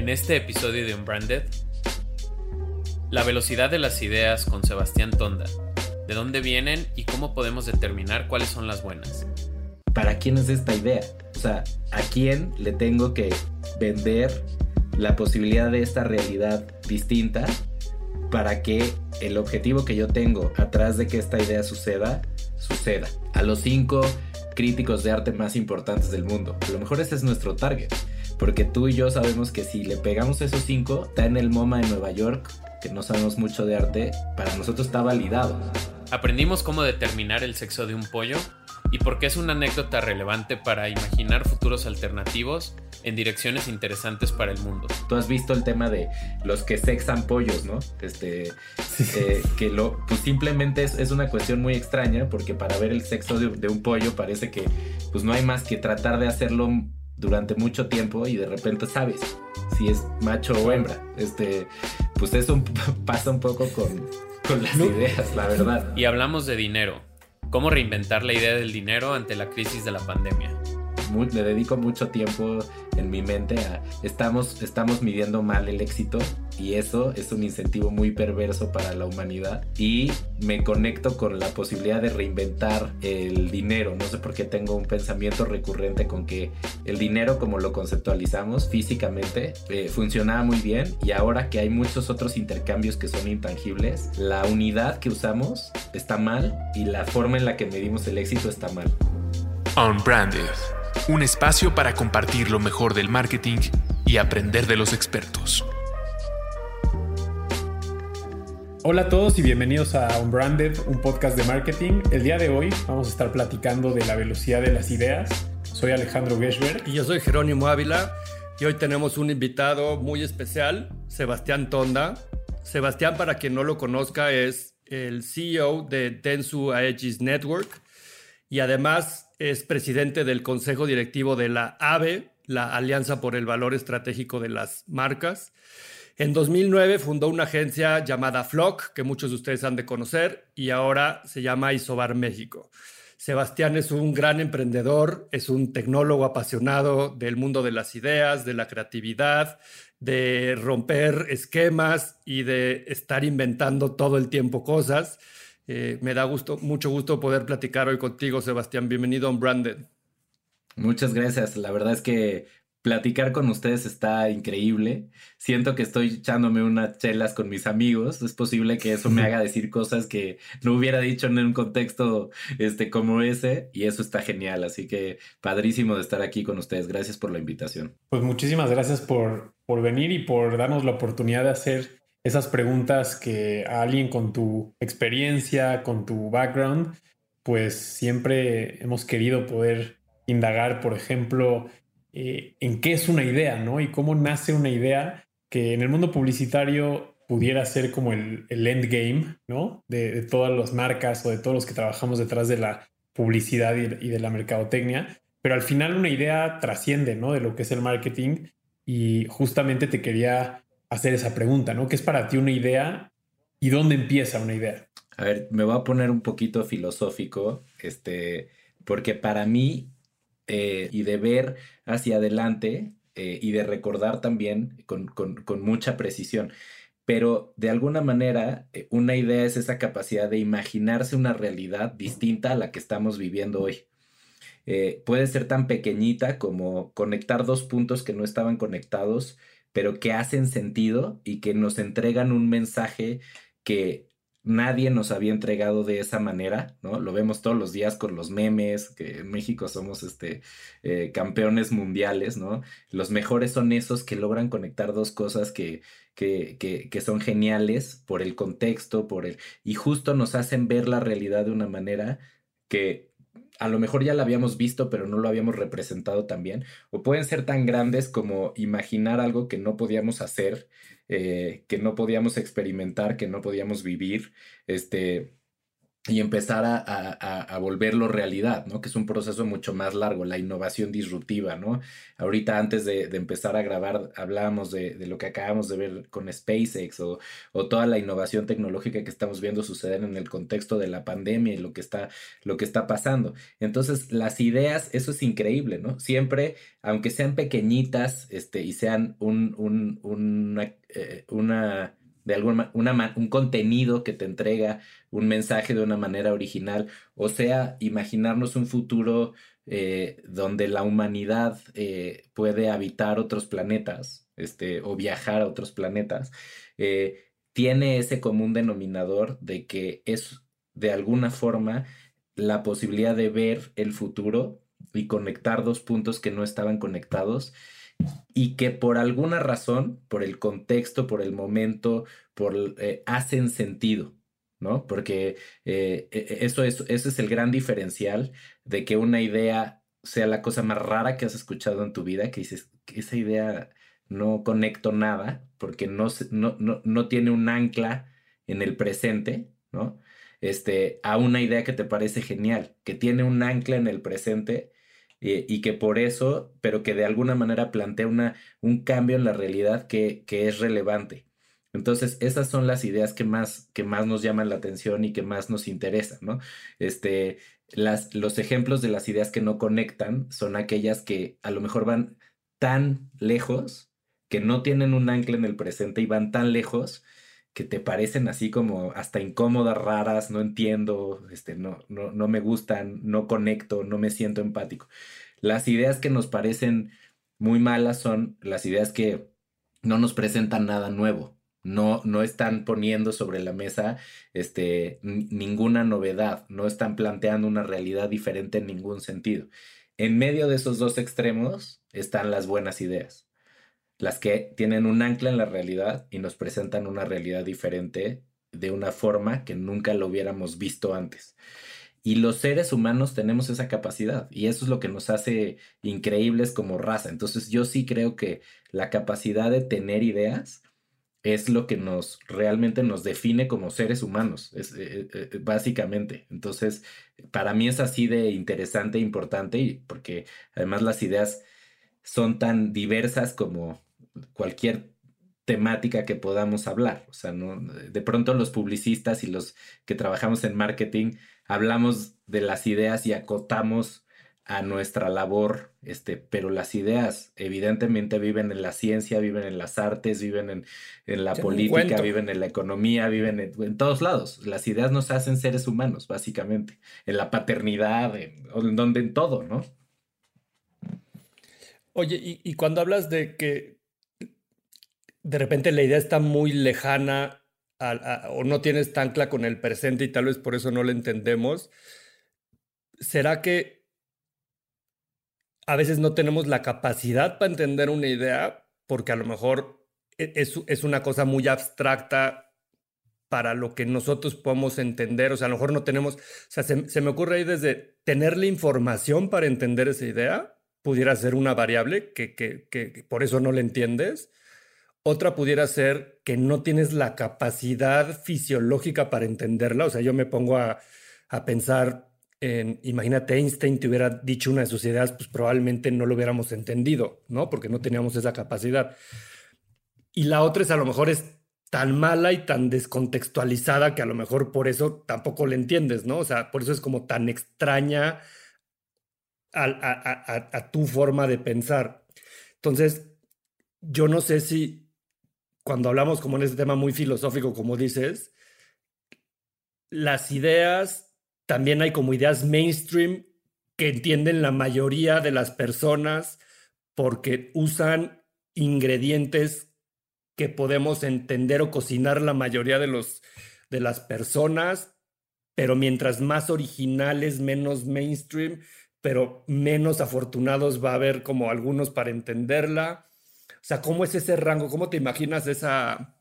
En este episodio de Unbranded, la velocidad de las ideas con Sebastián Tonda, de dónde vienen y cómo podemos determinar cuáles son las buenas. ¿Para quién es esta idea? O sea, ¿a quién le tengo que vender la posibilidad de esta realidad distinta para que el objetivo que yo tengo atrás de que esta idea suceda, suceda? A los cinco críticos de arte más importantes del mundo. A lo mejor ese es nuestro target. Porque tú y yo sabemos que si le pegamos esos cinco, está en el MoMA de Nueva York, que no sabemos mucho de arte, para nosotros está validado. Aprendimos cómo determinar el sexo de un pollo y por qué es una anécdota relevante para imaginar futuros alternativos en direcciones interesantes para el mundo. Tú has visto el tema de los que sexan pollos, ¿no? Este, eh, que lo, pues simplemente es, una cuestión muy extraña porque para ver el sexo de, de, un pollo parece que pues no hay más que tratar de hacerlo durante mucho tiempo y de repente sabes si es macho o hembra. Este, pues eso pasa un poco con, con las ideas, la verdad. Y hablamos de dinero. ¿Cómo reinventar la idea del dinero ante la crisis de la pandemia? Le dedico mucho tiempo en mi mente a estamos, estamos midiendo mal el éxito y eso es un incentivo muy perverso para la humanidad y me conecto con la posibilidad de reinventar el dinero. No sé por qué tengo un pensamiento recurrente con que el dinero como lo conceptualizamos físicamente eh, funcionaba muy bien y ahora que hay muchos otros intercambios que son intangibles, la unidad que usamos está mal y la forma en la que medimos el éxito está mal. Unbranded un espacio para compartir lo mejor del marketing y aprender de los expertos. Hola a todos y bienvenidos a Unbranded, un podcast de marketing. El día de hoy vamos a estar platicando de la velocidad de las ideas. Soy Alejandro Geschberg. Y yo soy Jerónimo Ávila. Y hoy tenemos un invitado muy especial, Sebastián Tonda. Sebastián, para quien no lo conozca, es el CEO de Tensu Aegis Network y además es presidente del Consejo Directivo de la AVE, la Alianza por el Valor Estratégico de las Marcas. En 2009 fundó una agencia llamada Flock, que muchos de ustedes han de conocer, y ahora se llama Isobar México. Sebastián es un gran emprendedor, es un tecnólogo apasionado del mundo de las ideas, de la creatividad, de romper esquemas y de estar inventando todo el tiempo cosas. Eh, me da gusto, mucho gusto poder platicar hoy contigo, Sebastián. Bienvenido a Branded. Muchas gracias. La verdad es que platicar con ustedes está increíble. Siento que estoy echándome unas chelas con mis amigos. Es posible que eso me haga decir cosas que no hubiera dicho en un contexto este, como ese y eso está genial. Así que padrísimo de estar aquí con ustedes. Gracias por la invitación. Pues muchísimas gracias por, por venir y por darnos la oportunidad de hacer esas preguntas que a alguien con tu experiencia, con tu background, pues siempre hemos querido poder indagar, por ejemplo, eh, en qué es una idea, ¿no? Y cómo nace una idea que en el mundo publicitario pudiera ser como el, endgame, ¿no? De, todas las marcas o de todos los que trabajamos detrás de la publicidad y, y de la mercadotecnia. Pero al final una idea trasciende, ¿no? De lo que es el marketing. Y justamente te quería hacer esa pregunta, ¿no? ¿Qué es para ti una idea y dónde empieza una idea? A ver, me voy a poner un poquito filosófico, este, porque para mí, eh, y de ver hacia adelante, eh, y de recordar también con, con, mucha precisión, pero de alguna manera eh, una idea es esa capacidad de imaginarse una realidad distinta a la que estamos viviendo hoy. puede ser tan pequeñita como conectar dos puntos que no estaban conectados pero que hacen sentido y que nos entregan un mensaje que nadie nos había entregado de esa manera, ¿no? Lo vemos todos los días con los memes, que en México somos este, eh, campeones mundiales, ¿no? Los mejores son esos que logran conectar dos cosas que, que, que, que, son geniales por el contexto, por el... y justo nos hacen ver la realidad de una manera que a lo mejor ya la habíamos visto, pero no lo habíamos representado tan bien, o pueden ser tan grandes como imaginar algo que no podíamos hacer, eh, que no podíamos experimentar, que no podíamos vivir, este, y empezar a, a, volverlo realidad, ¿no? Que es un proceso mucho más largo, la innovación disruptiva, ¿no? Ahorita antes de, empezar a grabar hablábamos de, lo que acabamos de ver con SpaceX o, o, toda la innovación tecnológica que estamos viendo suceder en el contexto de la pandemia y lo que está, lo que está pasando. Entonces, las ideas, eso es increíble, ¿no? Siempre, aunque sean pequeñitas este, y sean un, un, una, eh, una de alguna una, un contenido que te entrega un mensaje de una manera original, o sea, imaginarnos un futuro eh, donde la humanidad eh, puede habitar otros planetas, este, o viajar a otros planetas, eh, tiene ese común denominador de que es de alguna forma la posibilidad de ver el futuro y conectar dos puntos que no estaban conectados y que por alguna razón, por el contexto, por el momento, por, eh, hacen sentido, ¿no? Porque eh, e, e, eso, es, ese es el gran diferencial de que una idea sea la cosa más rara que has escuchado en tu vida, que dices, esa idea no conecto nada porque no, no, no, no tiene un ancla en el presente, ¿no? Este, a una idea que te parece genial, que tiene un ancla en el presente eh, y que por eso, pero que de alguna manera plantea una, un cambio en la realidad que, que es relevante. Entonces, esas son las ideas que más, que más nos llaman la atención y que más nos interesan, ¿no? Este, las, los ejemplos de las ideas que no conectan son aquellas que a lo mejor van tan lejos, que no tienen un ancla en el presente y van tan lejos que te parecen así como hasta incómodas, raras, no entiendo, este, no, no, no me gustan, no conecto, no me siento empático. Las ideas que nos parecen muy malas son las ideas que no nos presentan nada nuevo, no, no están poniendo sobre la mesa este, ninguna novedad, no están planteando una realidad diferente en ningún sentido. En medio de esos dos extremos están las buenas ideas las que tienen un ancla en la realidad y nos presentan una realidad diferente de una forma que nunca lo hubiéramos visto antes. Y los seres humanos tenemos esa capacidad y eso es lo que nos hace increíbles como raza. Entonces yo sí creo que la capacidad de tener ideas es lo que nos realmente nos define como seres humanos, eh, eh, eh, básicamente. Entonces, para mí es así de interesante e importante y porque además las ideas son tan diversas como cualquier temática que podamos hablar. O sea, ¿no? de pronto los publicistas y los que trabajamos en marketing hablamos de las ideas y acotamos a nuestra labor, este, pero las ideas evidentemente viven en la ciencia, viven en las artes, viven en, en la política, viven en la economía, viven en, todos lados. Las ideas nos hacen seres humanos, básicamente, en la paternidad, en, en donde en todo, ¿no? Oye, y cuando hablas de que de repente la idea está muy lejana o no tienes tan con el presente y tal vez por eso no la entendemos. ¿Será que a veces no tenemos la capacidad para entender una idea porque a lo mejor e, es, es una cosa muy abstracta para lo que nosotros podemos entender? O sea, a lo mejor no tenemos, o sea, se, me ocurre ahí desde tener la información para entender esa idea, pudiera ser una variable que, que, que por eso no la entiendes otra pudiera ser que no tienes la capacidad fisiológica para entenderla. O sea, yo me pongo a, pensar en, imagínate, Einstein te hubiera dicho una de sus ideas, pues probablemente no lo hubiéramos entendido, ¿no? Porque no teníamos esa capacidad. Y la otra es a lo mejor es tan mala y tan descontextualizada que a lo mejor por eso tampoco la entiendes, ¿no? O sea, por eso es como tan extraña a tu forma de pensar. Entonces, yo no sé si cuando hablamos como en este tema muy filosófico, como dices, las ideas, también hay como ideas mainstream que entienden la mayoría de las personas porque usan ingredientes que podemos entender o cocinar la mayoría de, los, de las personas, pero mientras más originales, menos mainstream, pero menos afortunados va a haber como algunos para entenderla. O sea, ¿cómo es ese rango? ¿Cómo te imaginas esa...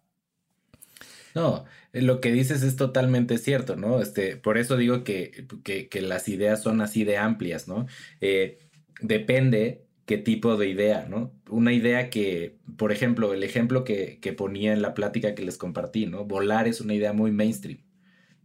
No, eh, lo que dices es totalmente cierto, ¿no? Este, por eso digo que, que, las ideas son así de amplias, ¿no? Eh, depende qué tipo de idea, ¿no? Una idea que, por ejemplo, el ejemplo que, que, ponía en la plática que les compartí, ¿no? Volar es una idea muy mainstream,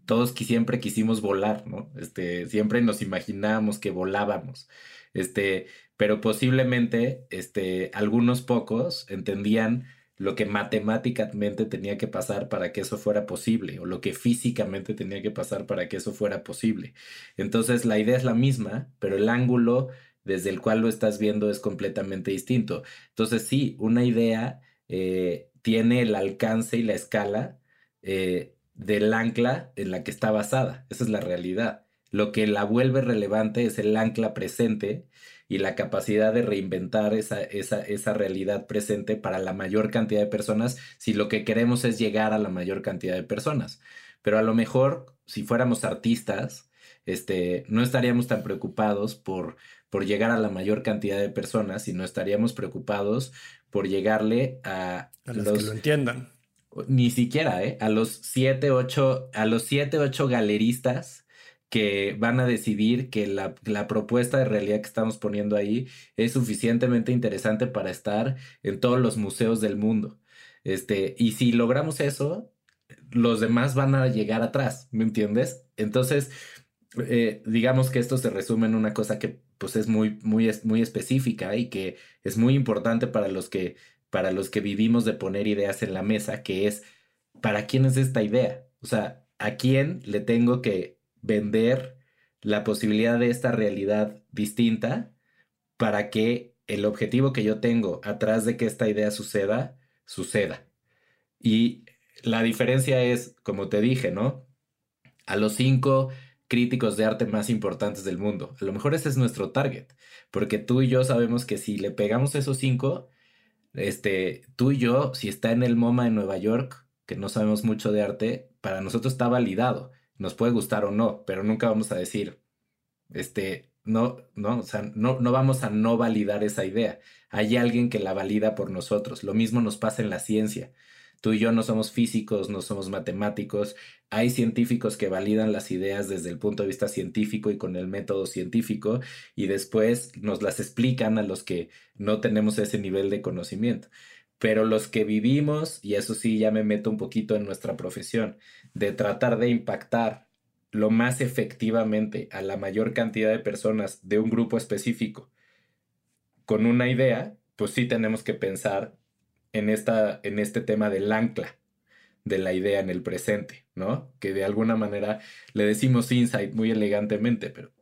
todos siempre quisimos volar, ¿no? Este, siempre nos imaginábamos que volábamos. Este, pero posiblemente, este, algunos pocos entendían lo que matemáticamente tenía que pasar para que eso fuera posible o lo que físicamente tenía que pasar para que eso fuera posible. Entonces la idea es la misma, pero el ángulo desde el cual lo estás viendo es completamente distinto. Entonces sí, una idea eh, tiene el alcance y la escala eh, del ancla en la que está basada. Esa es la realidad. Lo que la vuelve relevante es el ancla presente y la capacidad de reinventar esa, esa, esa, realidad presente para la mayor cantidad de personas si lo que queremos es llegar a la mayor cantidad de personas. Pero a lo mejor, si fuéramos artistas, este, no estaríamos tan preocupados por, por llegar a la mayor cantidad de personas, sino estaríamos preocupados por llegarle a, los que lo entiendan. Ni siquiera, ¿eh? A los 7, 8, a los 7, 8 galeristas que van a decidir que la, propuesta de realidad que estamos poniendo ahí es suficientemente interesante para estar en todos los museos del mundo. Este, y si logramos eso, los demás van a llegar atrás, ¿me entiendes? Entonces, eh, digamos que esto se resume en una cosa que pues es muy, muy, muy específica y que es muy importante para los que, para los que vivimos de poner ideas en la mesa, que es, ¿para quién es esta idea? O sea, ¿a quién le tengo que vender la posibilidad de esta realidad distinta para que el objetivo que yo tengo atrás de que esta idea suceda, suceda. Y la diferencia es, como te dije, ¿no? A los cinco críticos de arte más importantes del mundo. A lo mejor ese es nuestro target, porque tú y yo sabemos que si le pegamos esos cinco, este, tú y yo, si está en el MoMA en Nueva York, que no sabemos mucho de arte, para nosotros está validado nos puede gustar o no, pero nunca vamos a decir, este, no, no, o sea, no, no vamos a no validar esa idea. Hay alguien que la valida por nosotros. Lo mismo nos pasa en la ciencia. Tú y yo no somos físicos, no somos matemáticos. Hay científicos que validan las ideas desde el punto de vista científico y con el método científico y después nos las explican a los que no tenemos ese nivel de conocimiento. Pero los que vivimos, y eso sí ya me meto un poquito en nuestra profesión, de tratar de impactar lo más efectivamente a la mayor cantidad de personas de un grupo específico con una idea, pues sí tenemos que pensar en, esta, en este tema del ancla de la idea en el presente, ¿no? Que de alguna manera le decimos insight muy elegantemente, pero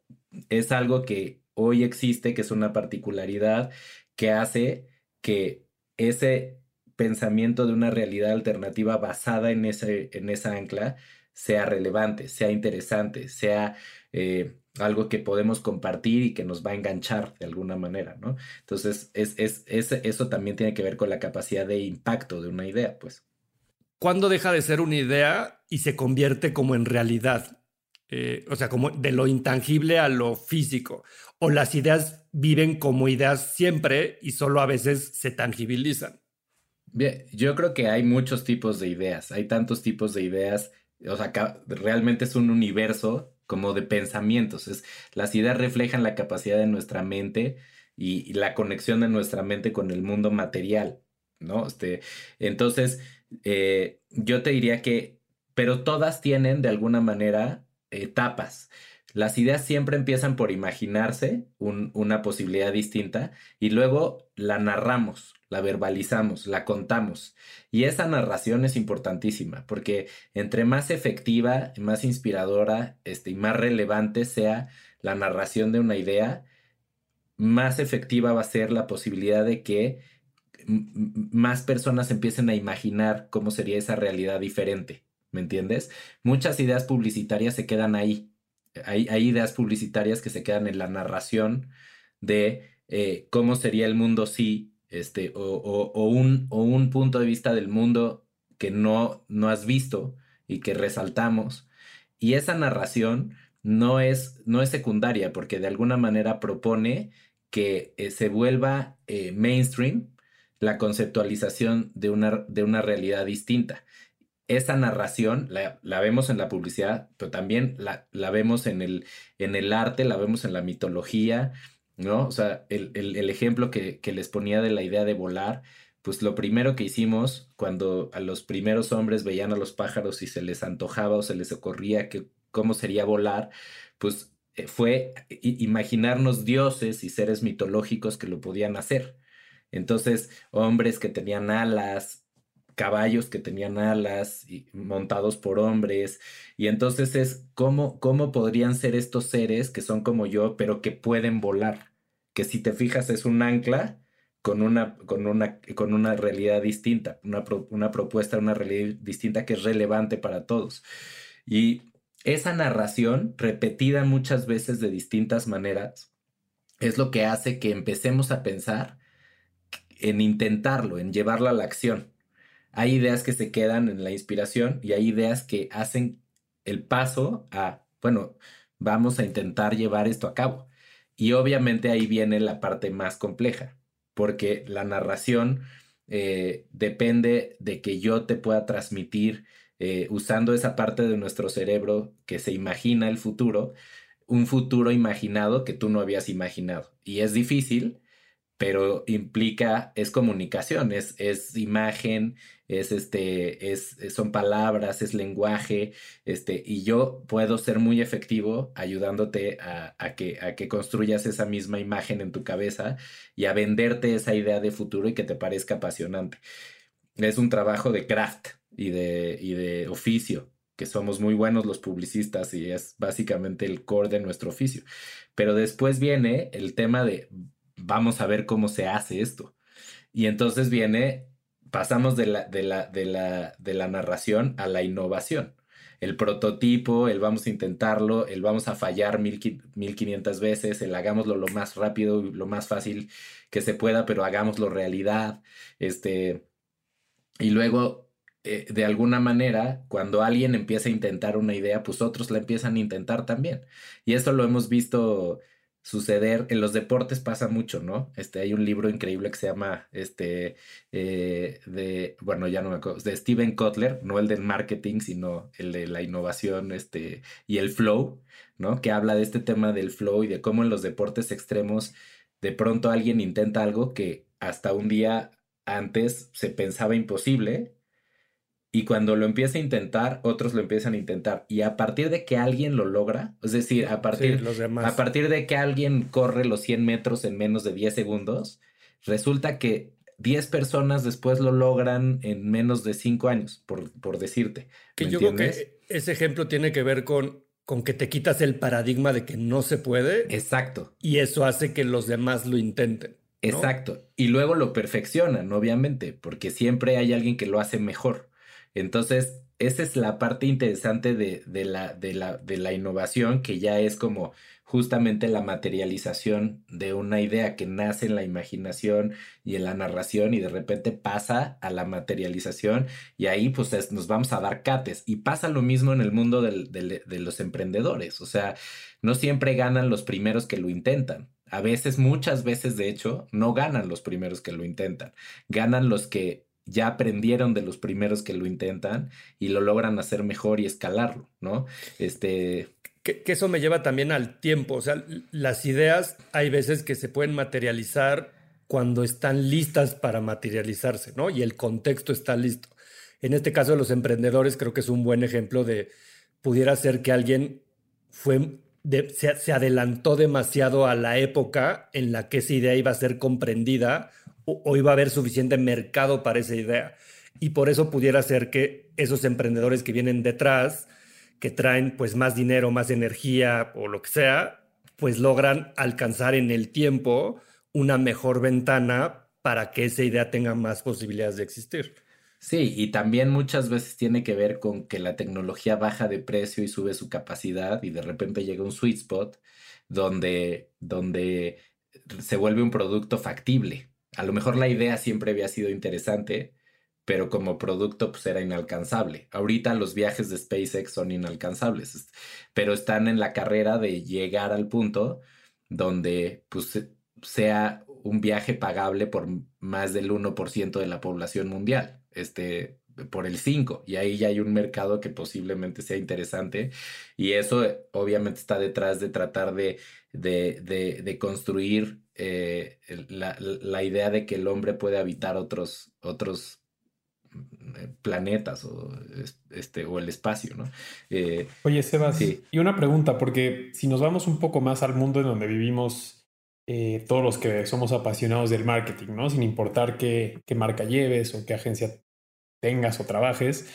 es algo que hoy existe, que es una particularidad que hace que ese pensamiento de una realidad alternativa basada en, en esa ancla sea relevante, sea interesante, sea eh, algo que podemos compartir y que nos va a enganchar de alguna manera, ¿no? Entonces, es, es, eso también tiene que ver con la capacidad de impacto de una idea, pues. ¿Cuándo deja de ser una idea y se convierte como en realidad? Eh, o sea, como de lo intangible a lo físico. O las ideas viven como ideas siempre y solo a veces se tangibilizan. Bien, yo creo que hay muchos tipos de ideas, hay tantos tipos de ideas, o sea, realmente es un universo como de pensamientos, es, las ideas reflejan la capacidad de nuestra mente y, la conexión de nuestra mente con el mundo material, ¿no? Este, entonces, eh, yo te diría que, pero todas tienen de alguna manera etapas. Las ideas siempre empiezan por imaginarse una posibilidad distinta y luego la narramos, la verbalizamos, la contamos. Y esa narración es importantísima porque entre más efectiva, más inspiradora este, y más relevante sea la narración de una idea, más efectiva va a ser la posibilidad de que más personas empiecen a imaginar cómo sería esa realidad diferente. ¿Me entiendes? Muchas ideas publicitarias se quedan ahí. Hay, ideas publicitarias que se quedan en la narración de eh, cómo sería el mundo si, este, o, un, o un punto de vista del mundo que no, no has visto y que resaltamos. Y esa narración no es, no es secundaria porque de alguna manera propone que eh, se vuelva eh, mainstream la conceptualización de una, de una realidad distinta esa narración la, vemos en la publicidad, pero también la, vemos en el, en el arte, la vemos en la mitología, ¿no? O sea, el, ejemplo que, les ponía de la idea de volar, pues lo primero que hicimos cuando a los primeros hombres veían a los pájaros y se les antojaba o se les ocurría que cómo sería volar, pues eh, fue imaginarnos dioses y seres mitológicos que lo podían hacer. Entonces, hombres que tenían alas, caballos que tenían alas montados por hombres. Y entonces es cómo, cómo podrían ser estos seres que son como yo, pero que pueden volar. Que si te fijas es un ancla con una, con una, con una realidad distinta, una, una propuesta, una realidad distinta que es relevante para todos. Y esa narración, repetida muchas veces de distintas maneras, es lo que hace que empecemos a pensar en intentarlo, en llevarla a la acción. Hay ideas que se quedan en la inspiración y hay ideas que hacen el paso a, bueno, vamos a intentar llevar esto a cabo. Y obviamente ahí viene la parte más compleja, porque la narración eh, depende de que yo te pueda transmitir, eh, usando esa parte de nuestro cerebro que se imagina el futuro, un futuro imaginado que tú no habías imaginado. Y es difícil, pero implica, es comunicación, es, es imagen, es este, es, son palabras, es lenguaje, este, y yo puedo ser muy efectivo ayudándote a, que, a que construyas esa misma imagen en tu cabeza y a venderte esa idea de futuro y que te parezca apasionante. Es un trabajo de craft y de, y de oficio, que somos muy buenos los publicistas y es básicamente el core de nuestro oficio. Pero después viene el tema de vamos a ver cómo se hace esto. Y entonces viene, pasamos de la, de la, de la, de la narración a la innovación. El prototipo, el vamos a intentarlo, el vamos a fallar mil, 1500 veces, el hagámoslo lo más rápido lo más fácil que se pueda, pero hagámoslo realidad. Este, y luego, eh, de alguna manera, cuando alguien empieza a intentar una idea, pues otros la empiezan a intentar también. Y esto lo hemos visto suceder. En los deportes pasa mucho, ¿no? Este, hay un libro increíble que se llama, este, eh, de, bueno, ya no me acuerdo, de Steven Kotler, no el del marketing, sino el de la innovación, este, y el flow, ¿no? Que habla de este tema del flow y de cómo en los deportes extremos de pronto alguien intenta algo que hasta un día antes se pensaba imposible y cuando lo empieza a intentar, otros lo empiezan a intentar. Y a partir de que alguien lo logra, es decir, a partir, a partir de que alguien corre los 100 metros en menos de 10 segundos, resulta que 10 personas después lo logran en menos de 5 años, por, por decirte. Que yo creo que ese ejemplo tiene que ver con, con que te quitas el paradigma de que no se puede. Exacto. Y eso hace que los demás lo intenten. Exacto. Y luego lo perfeccionan, obviamente, porque siempre hay alguien que lo hace mejor. Entonces, esa es la parte interesante de, la, de, la, de la innovación, que ya es como justamente la materialización de una idea que nace en la imaginación y en la narración y de repente pasa a la materialización y ahí pues nos vamos a dar cates. Y pasa lo mismo en el mundo de los emprendedores, o sea, no siempre ganan los primeros que lo intentan. A veces, muchas veces de hecho, no ganan los primeros que lo intentan, ganan los que ya aprendieron de los primeros que lo intentan y lo logran hacer mejor y escalarlo, ¿no? Este... Que, eso me lleva también al tiempo, o sea, las ideas hay veces que se pueden materializar cuando están listas para materializarse, ¿no? Y el contexto está listo. En este caso, los emprendedores creo que es un buen ejemplo de, pudiera ser que alguien fue, se adelantó demasiado a la época en la que esa idea iba a ser comprendida o, iba a haber suficiente mercado para esa idea. Y por eso pudiera ser que esos emprendedores que vienen detrás, que traen pues más dinero, más energía o lo que sea, pues logran alcanzar en el tiempo una mejor ventana para que esa idea tenga más posibilidades de existir. Sí, y también muchas veces tiene que ver con que la tecnología baja de precio y sube su capacidad y de repente llega un sweet spot donde, donde se vuelve un producto factible, a lo mejor la idea siempre había sido interesante, pero como producto pues era inalcanzable. Ahorita los viajes de SpaceX son inalcanzables, pero están en la carrera de llegar al punto donde pues sea un viaje pagable por más del 1% de la población mundial, este, por el 5, y ahí ya hay un mercado que posiblemente sea interesante, y eso obviamente está detrás de tratar de, de, de construir eh, la, idea de que el hombre puede habitar otros, otros mm, planetas o, este, o el espacio, ¿no? Eh, Oye, Sebas, y una pregunta, porque si nos vamos un poco más al mundo en donde vivimos eh, todos los que somos apasionados del marketing, ¿no? Sin importar qué, qué marca lleves o qué agencia tengas o trabajes,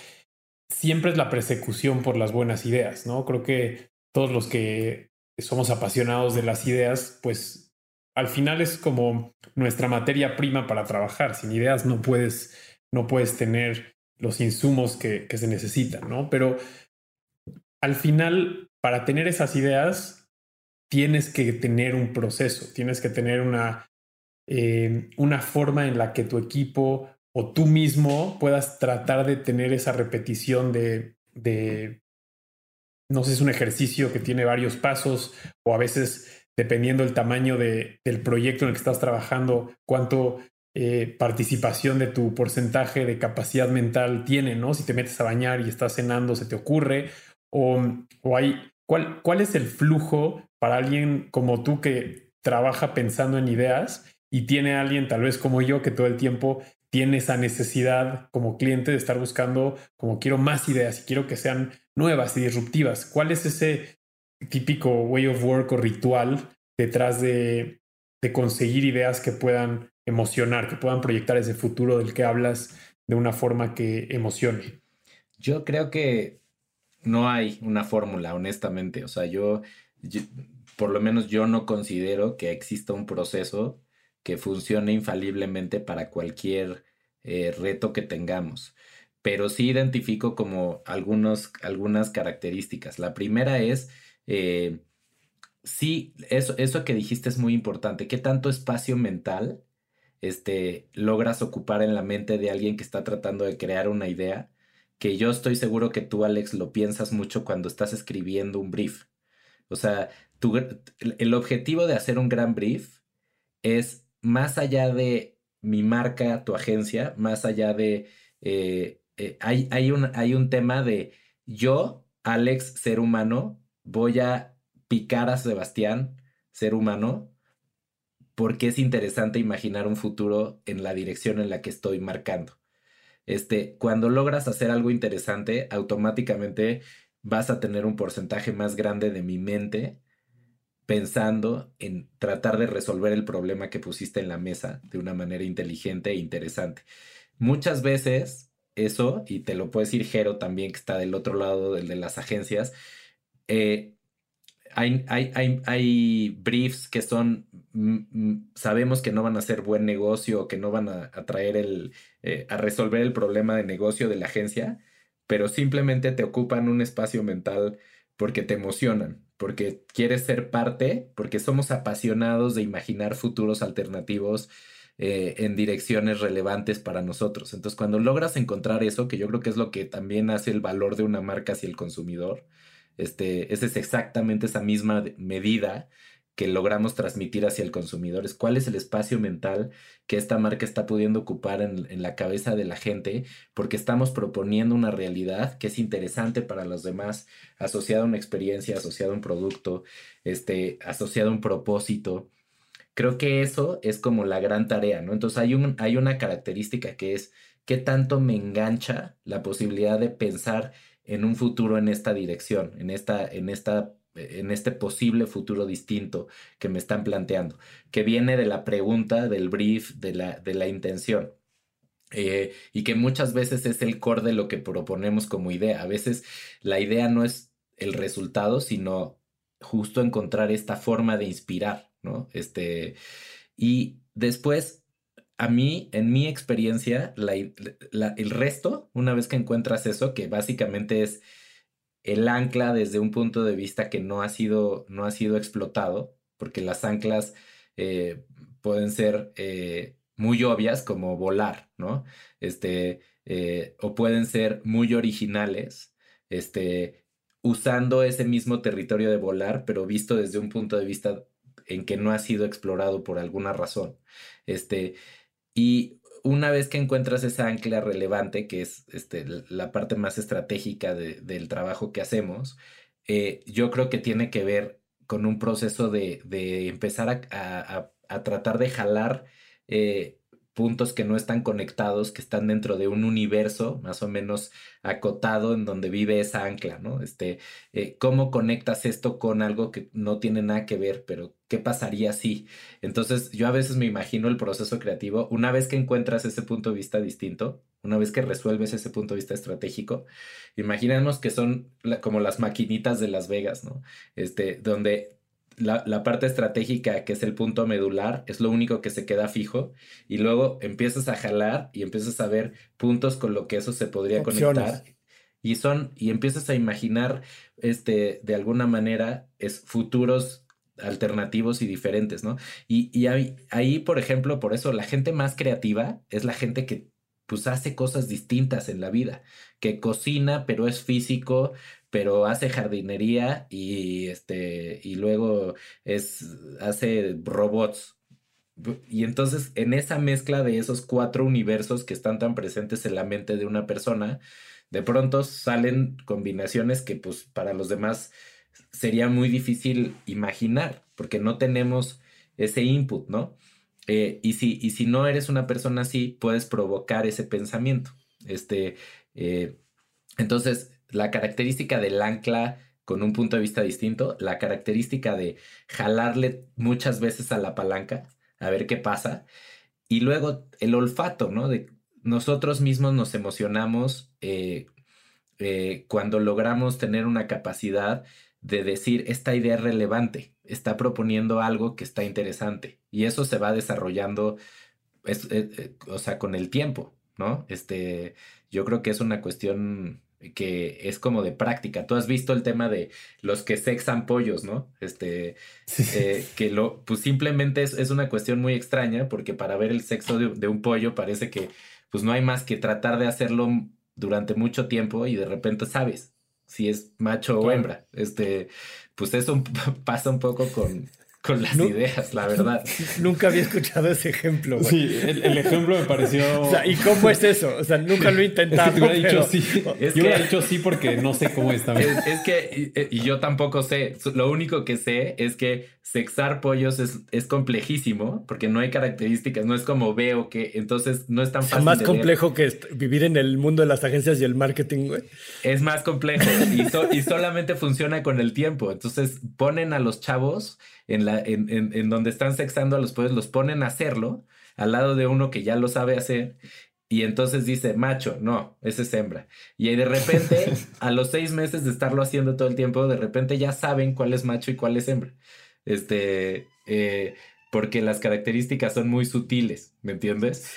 siempre es la persecución por las buenas ideas, ¿no? Creo que todos los que somos apasionados de las ideas, pues al final es como nuestra materia prima para trabajar. Sin ideas no puedes, no puedes tener los insumos que, se necesitan, ¿no? Pero al final, para tener esas ideas, tienes que tener un proceso, tienes que tener una, eh, una forma en la que tu equipo o tú mismo puedas tratar de tener esa repetición de, de no sé, es un ejercicio que tiene varios pasos o a veces, dependiendo del tamaño de, del proyecto en el que estás trabajando, cuánto eh, participación de tu porcentaje de capacidad mental tiene, ¿no? Si te metes a bañar y estás cenando, se te ocurre, o, o hay, ¿cuál, ¿cuál es el flujo para alguien como tú que trabaja pensando en ideas y tiene alguien tal vez como yo que todo el tiempo tiene esa necesidad como cliente de estar buscando como quiero más ideas y quiero que sean nuevas y disruptivas. ¿Cuál es ese típico way of work o ritual detrás de, conseguir ideas que puedan emocionar, que puedan proyectar ese futuro del que hablas de una forma que emocione? Yo creo que no hay una fórmula, honestamente. O sea, yo, por lo menos yo no considero que exista un proceso que funcione infaliblemente para cualquier eh, reto que tengamos pero sí identifico como algunos, algunas características. La primera es, eh, sí, eso, eso que dijiste es muy importante. ¿Qué tanto espacio mental este, logras ocupar en la mente de alguien que está tratando de crear una idea? Que yo estoy seguro que tú, Alex, lo piensas mucho cuando estás escribiendo un brief. O sea, el objetivo de hacer un gran brief es más allá de mi marca, tu agencia, más allá de eh, eh, hay, hay, un, hay un tema de yo, Alex, ser humano, voy a picar a Sebastián, ser humano, porque es interesante imaginar un futuro en la dirección en la que estoy marcando. Este, cuando logras hacer algo interesante, automáticamente vas a tener un porcentaje más grande de mi mente pensando en tratar de resolver el problema que pusiste en la mesa de una manera inteligente e interesante. Muchas veces eso, y te lo puede decir Jero también, que está del otro lado del de las agencias, eh, hay, hay, briefs que son, mm, mm, sabemos que no van a ser buen negocio que no van a, traer el, eh, a resolver el problema de negocio de la agencia, pero simplemente te ocupan un espacio mental porque te emocionan, porque quieres ser parte, porque somos apasionados de imaginar futuros alternativos eh, en direcciones relevantes para nosotros. Entonces, cuando logras encontrar eso, que yo creo que es lo que también hace el valor de una marca hacia el consumidor, este, esa es exactamente esa misma medida que logramos transmitir hacia el consumidor, es cuál es el espacio mental que esta marca está pudiendo ocupar en, la cabeza de la gente, porque estamos proponiendo una realidad que es interesante para los demás, asociada a una experiencia, asociada a un producto, este, asociada a un propósito. Creo que eso es como la gran tarea, ¿no? Entonces hay, un, hay una característica que es qué tanto me engancha la posibilidad de pensar en un futuro en esta dirección, en, esta, en, esta, en este posible futuro distinto que me están planteando, que viene de la pregunta, del brief, de la, de la intención. Eh, y que muchas veces es el core de lo que proponemos como idea. A veces la idea no es el resultado, sino justo encontrar esta forma de inspirar. Este, y después, a mí, en mi experiencia, el resto, una vez que encuentras eso, que básicamente es el ancla desde un punto de vista que no ha sido, no ha sido explotado, porque las anclas eh, pueden ser eh, muy obvias como volar, ¿no? Este, eh, o pueden ser muy originales, este, usando ese mismo territorio de volar, pero visto desde un punto de vista en que no ha sido explorado por alguna razón. Este, y una vez que encuentras esa ancla relevante, que es este, la parte más estratégica del trabajo que hacemos, eh, yo creo que tiene que ver con un proceso de, empezar a, tratar de jalar eh, puntos que no están conectados, que están dentro de un universo más o menos acotado en donde vive esa ancla, ¿no? Este, eh, ¿Cómo conectas esto con algo que no tiene nada que ver, pero qué pasaría si? Entonces, yo a veces me imagino el proceso creativo, una vez que encuentras ese punto de vista distinto, una vez que resuelves ese punto de vista estratégico, imaginemos que son como las maquinitas de Las Vegas, ¿no? Este, donde la, parte estratégica, que es el punto medular, es lo único que se queda fijo. Y luego empiezas a jalar y empiezas a ver puntos con lo que eso se podría conectar. Y son, y empiezas a imaginar, este, de alguna manera, es futuros alternativos y diferentes, ¿no? Y, y ahí, ahí, por ejemplo, por eso la gente más creativa es la gente que pues hace cosas distintas en la vida, que cocina, pero es físico, pero hace jardinería y este y luego es hace robots. Y entonces en esa mezcla de esos cuatro universos que están tan presentes en la mente de una persona, de pronto salen combinaciones que pues para los demás sería muy difícil imaginar, porque no tenemos ese input, ¿no? Eh, y, si, y si no eres una persona así, puedes provocar ese pensamiento. Este, eh, entonces, la característica del ancla con un punto de vista distinto, la característica de jalarle muchas veces a la palanca, a ver qué pasa, y luego el olfato, ¿no? De nosotros mismos nos emocionamos eh, eh, cuando logramos tener una capacidad de decir, esta idea es relevante, está proponiendo algo que está interesante, y eso se va desarrollando, eh, o sea, con el tiempo, ¿no? Este, yo creo que es una cuestión que es como de práctica. Tú has visto el tema de los que sexan pollos, ¿no? Este, eh, que lo, pues simplemente es, una cuestión muy extraña porque para ver el sexo de, un pollo parece que pues no hay más que tratar de hacerlo durante mucho tiempo y de repente sabes si es macho o hembra. Este, pues eso pasa un poco con, con las ideas, la verdad. Nunca había escuchado ese ejemplo. Sí, el, ejemplo me pareció. O sea, ¿y cómo es eso? O sea, nunca lo he intentado. Es que dicho sí. Es yo que... dicho sí porque no sé cómo está. Es, que, y, yo tampoco sé. Lo único que sé es que sexar pollos es, es complejísimo porque no hay características, no es como veo que, entonces no es tan fácil. Es más complejo que vivir en el mundo de las agencias y el marketing, güey. Es más complejo y, y solamente funciona con el tiempo. Entonces ponen a los chavos en, la, en, en, donde están sexando a los pollos, los ponen a hacerlo al lado de uno que ya lo sabe hacer y entonces dice, macho, no, ese es hembra. Y de repente, a los seis meses de estarlo haciendo todo el tiempo, de repente ya saben cuál es macho y cuál es hembra. Este, eh, porque las características son muy sutiles, ¿me entiendes?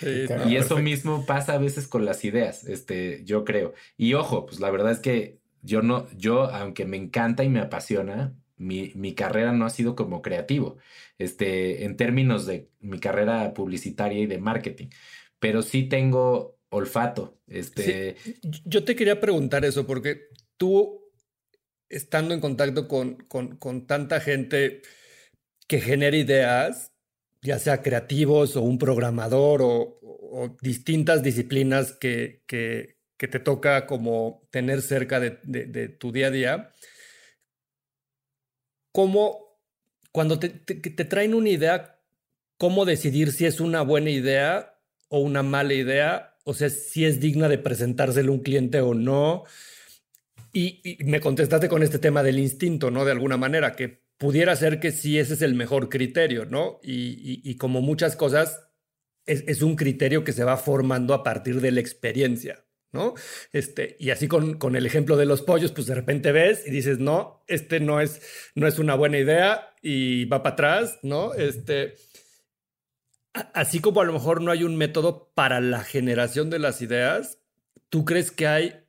y eso mismo pasa a veces con las ideas, este, yo creo. Y ojo, pues la verdad es que yo no, yo, aunque me encanta y me apasiona, mi, carrera no ha sido como creativo, este, en términos de mi carrera publicitaria y de marketing, pero sí tengo olfato. Este... Yo te quería preguntar eso, porque tú, estando en contacto con, con, tanta gente que genera ideas, ya sea creativos o un programador o, distintas disciplinas que, que, te toca como tener cerca de, de tu día a día, cómo, cuando te, traen una idea, cómo decidir si es una buena idea o una mala idea, o sea, si es digna de presentárselo a un cliente o no. Y, me contestaste con este tema del instinto, ¿no? De alguna manera, que pudiera ser que sí ese es el mejor criterio, ¿no? Y, como muchas cosas, es, es, un criterio que se va formando a partir de la experiencia. ¿No? Este, y así con, con, el ejemplo de los pollos, pues de repente ves y dices, no, este no es, no es una buena idea y va para atrás, ¿no? Este, así como a lo mejor no hay un método para la generación de las ideas, ¿tú crees que hay,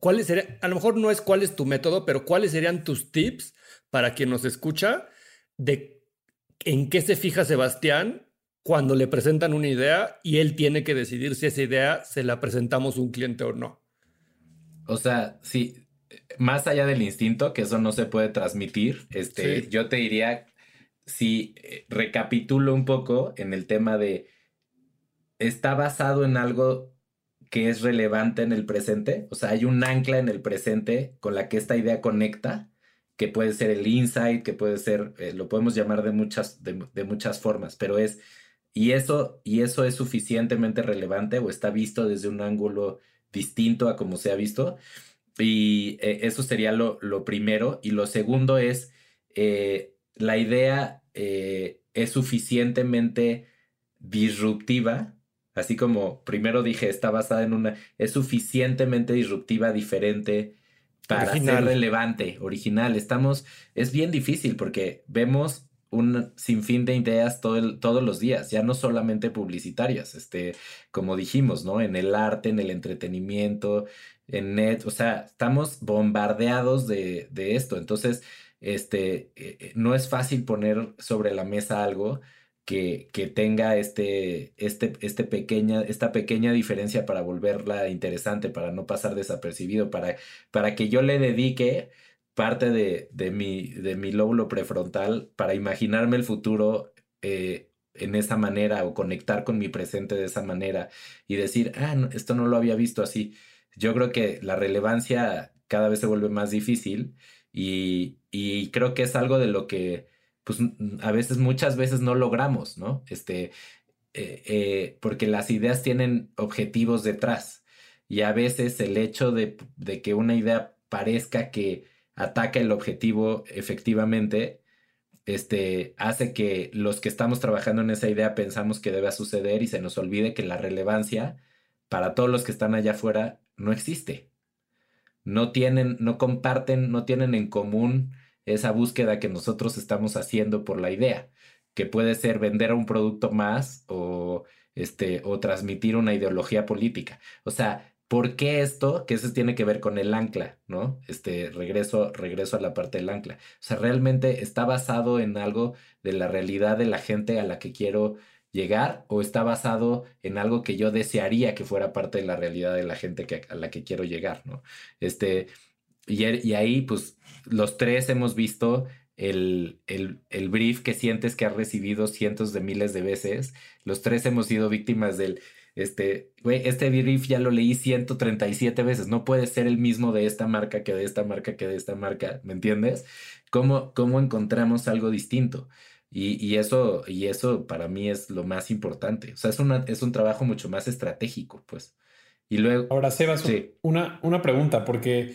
cuáles serían, a lo mejor no es cuál es tu método, pero cuáles serían tus tips para quien nos escucha de en qué se fija Sebastián cuando le presentan una idea y él tiene que decidir si esa idea se la presentamos a un cliente o no. O sea, sí, más allá del instinto, que eso no se puede transmitir, este, yo te diría, si eh, recapitulo un poco en el tema de, ¿está basado en algo que es relevante en el presente? O sea, hay un ancla en el presente con la que esta idea conecta que puede ser el insight, que puede ser, eh, lo podemos llamar de muchas, de, muchas formas, pero es, y eso, y eso es suficientemente relevante o está visto desde un ángulo distinto a como se ha visto. Y eh, eso sería lo, lo, primero. Y lo segundo es, eh, la idea es suficientemente disruptiva, así como primero dije, está basada en una, es suficientemente disruptiva, diferente, para ser relevante, original. Estamos, es bien difícil porque vemos un sinfín de ideas todo todos los días, ya no solamente publicitarias, este, como dijimos, ¿no? En el arte, en el entretenimiento, en net, o sea, estamos bombardeados de, de esto. Entonces, este, eh, eh, no es fácil poner sobre la mesa algo que, que tenga este, este, este pequeña, esta pequeña diferencia para volverla interesante, para no pasar desapercibido, para, para que yo le dedique parte de, de, mi, de mi lóbulo prefrontal para imaginarme el futuro eh, en esa manera o conectar con mi presente de esa manera y decir, ah, esto no lo había visto así. Yo creo que la relevancia cada vez se vuelve más difícil y, y creo que es algo de lo que pues a veces, muchas veces no logramos, ¿no? Este, eh, eh, porque las ideas tienen objetivos detrás y a veces el hecho de, que una idea parezca que ataca el objetivo efectivamente, este, hace que los que estamos trabajando en esa idea pensamos que debe suceder y se nos olvide que la relevancia para todos los que están allá afuera no existe. No tienen, no comparten, no tienen en común esa búsqueda que nosotros estamos haciendo por la idea, que puede ser vender un producto más o, este, o transmitir una ideología política. O sea, ¿por qué esto? Que eso tiene que ver con el ancla, ¿no? Este, regreso, regreso a la parte del ancla. O sea, realmente está basado en algo de la realidad de la gente a la que quiero llegar o está basado en algo que yo desearía que fuera parte de la realidad de la gente a la que quiero llegar, ¿no? Este, y, y ahí, pues, los tres hemos visto el, el, brief que sientes que has recibido cientos de miles de veces. Los tres hemos sido víctimas del, este, güey, este brief ya lo leí 137 veces. No puede ser el mismo de esta marca que de esta marca que de esta marca, ¿me entiendes? ¿Cómo, cómo encontramos algo distinto? Y, y, eso, y eso para mí es lo más importante. O sea, es, una, es un trabajo mucho más estratégico, pues. Y luego... Ahora, Sebas, una, una pregunta, porque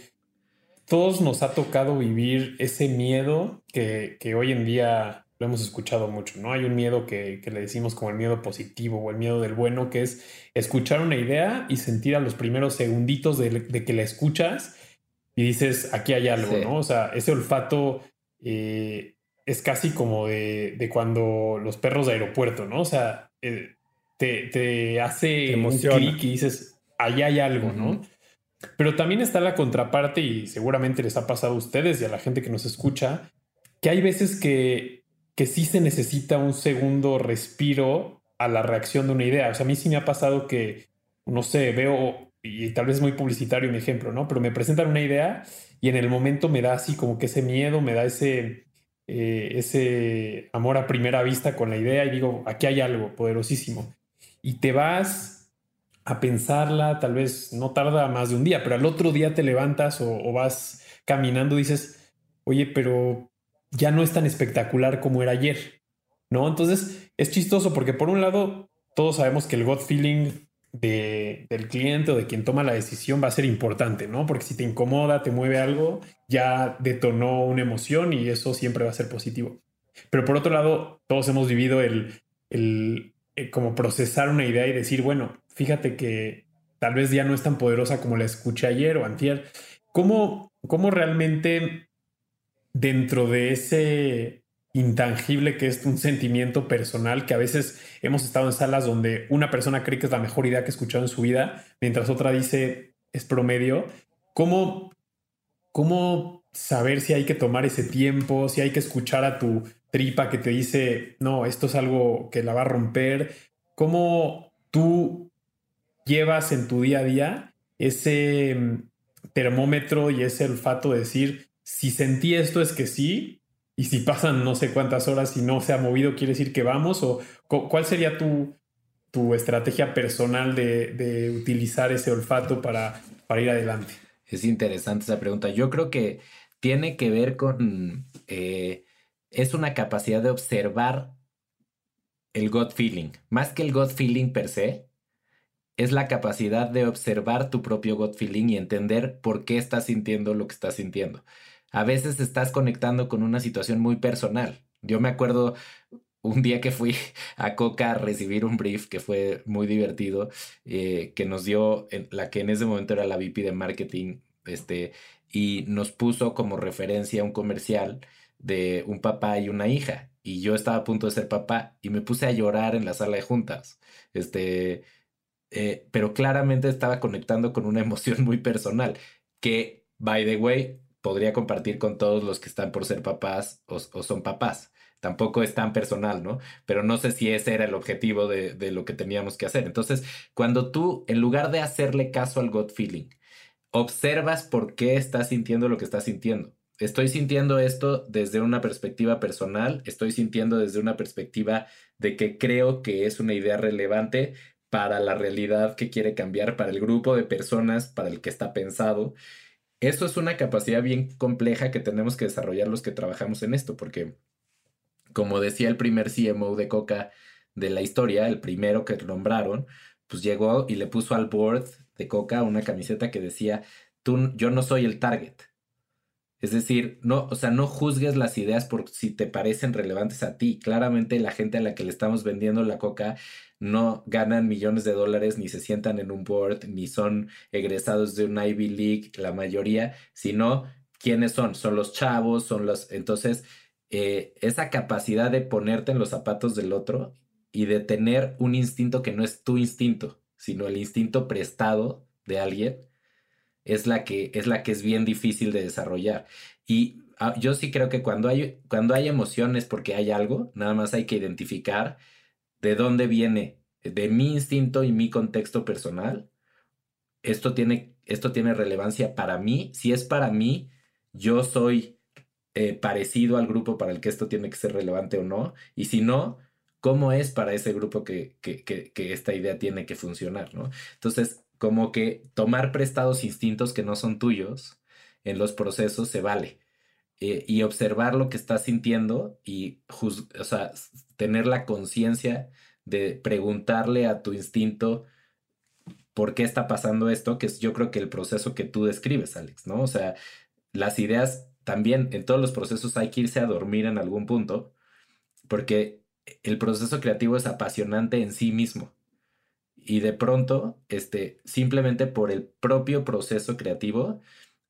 todos nos ha tocado vivir ese miedo que, hoy en día lo hemos escuchado mucho, ¿no? Hay un miedo que, le decimos como el miedo positivo o el miedo del bueno, que es escuchar una idea y sentir a los primeros segunditos de, que la escuchas y dices, aquí hay algo, ¿no? O sea, ese olfato eh, es casi como de, cuando los perros de aeropuerto, ¿no? O sea, eh, te, hace un clic y dices, ahí hay algo, ¿no? Pero también está la contraparte y seguramente les ha pasado a ustedes y a la gente que nos escucha, que hay veces que, que sí se necesita un segundo respiro a la reacción de una idea. O sea, a mí sí me ha pasado que, no sé, veo, y tal vez es muy publicitario mi ejemplo, ¿no? Pero me presentan una idea y en el momento me da así como que ese miedo, me da ese, eh, ese amor a primera vista con la idea y digo, aquí hay algo poderosísimo. Y te vas a pensarla, tal vez no tarda más de un día, pero al otro día te levantas o, vas caminando y dices, oye, pero ya no es tan espectacular como era ayer, ¿no? Entonces es chistoso porque por un lado todos sabemos que el gut feeling de, del cliente o de quien toma la decisión va a ser importante, ¿no? Porque si te incomoda, te mueve algo, ya detonó una emoción y eso siempre va a ser positivo. Pero por otro lado, todos hemos vivido el, el, eh, como procesar una idea y decir, bueno, fíjate que tal vez ya no es tan poderosa como la escuché ayer o antier. ¿Cómo, cómo realmente dentro de ese intangible que es un sentimiento personal que a veces hemos estado en salas donde una persona cree que es la mejor idea que ha escuchado en su vida, mientras otra dice es promedio. ¿Cómo, cómo saber si hay que tomar ese tiempo, si hay que escuchar a tu tripa que te dice, no, esto es algo que la va a romper? ¿Cómo tú llevas en tu día a día ese mm, termómetro y ese olfato de decir, si sentí esto es que sí, y si pasan no sé cuántas horas y no se ha movido, quiere decir que vamos, o cuál sería tu, tu estrategia personal de, utilizar ese olfato para, para ir adelante. Es interesante esa pregunta. Yo creo que tiene que ver con, eh, es una capacidad de observar el gut feeling, más que el gut feeling per se, es la capacidad de observar tu propio gut feeling y entender por qué estás sintiendo lo que estás sintiendo. A veces estás conectando con una situación muy personal. Yo me acuerdo un día que fui a Coca a recibir un brief que fue muy divertido, eh, que nos dio la que en ese momento era la VP de marketing, este, y nos puso como referencia un comercial de un papá y una hija. Y yo estaba a punto de ser papá y me puse a llorar en la sala de juntas. Este, eh, pero claramente estaba conectando con una emoción muy personal, que, by the way, podría compartir con todos los que están por ser papás o, son papás. Tampoco es tan personal, ¿no? Pero no sé si ese era el objetivo de, de lo que teníamos que hacer. Entonces, cuando tú, en lugar de hacerle caso al gut feeling, observas por qué estás sintiendo lo que estás sintiendo. Estoy sintiendo esto desde una perspectiva personal, estoy sintiendo desde una perspectiva de que creo que es una idea relevante para la realidad que quiere cambiar, para el grupo de personas para el que está pensado. Eso es una capacidad bien compleja que tenemos que desarrollar los que trabajamos en esto, porque como decía el primer CMO de Coca de la historia, el primero que nombraron, pues llegó y le puso al board de Coca una camiseta que decía, Tú, yo no soy el target. Es decir, no, o sea, no juzgues las ideas por si te parecen relevantes a ti. Claramente la gente a la que le estamos vendiendo la coca no ganan millones de dólares, ni se sientan en un board, ni son egresados de una Ivy League, la mayoría, sino quiénes son, son los chavos, son los... Entonces, eh, esa capacidad de ponerte en los zapatos del otro y de tener un instinto que no es tu instinto, sino el instinto prestado de alguien, es la que es, la que es bien difícil de desarrollar. Y ah, yo sí creo que cuando hay, cuando hay emociones porque hay algo, nada más hay que identificar de dónde viene, de mi instinto y mi contexto personal. Esto tiene, esto tiene relevancia para mí. Si es para mí, yo soy eh, parecido al grupo para el que esto tiene que ser relevante o no. Y si no, ¿cómo es para ese grupo que, que, que, esta idea tiene que funcionar? ¿no? Entonces, como que tomar prestados instintos que no son tuyos en los procesos se vale. Eh, y observar lo que estás sintiendo y o sea, tener la conciencia de preguntarle a tu instinto por qué está pasando esto, que es yo creo que el proceso que tú describes, Alex, ¿no? O sea, las ideas también, en todos los procesos hay que irse a dormir en algún punto, porque el proceso creativo es apasionante en sí mismo. Y de pronto, este, simplemente por el propio proceso creativo,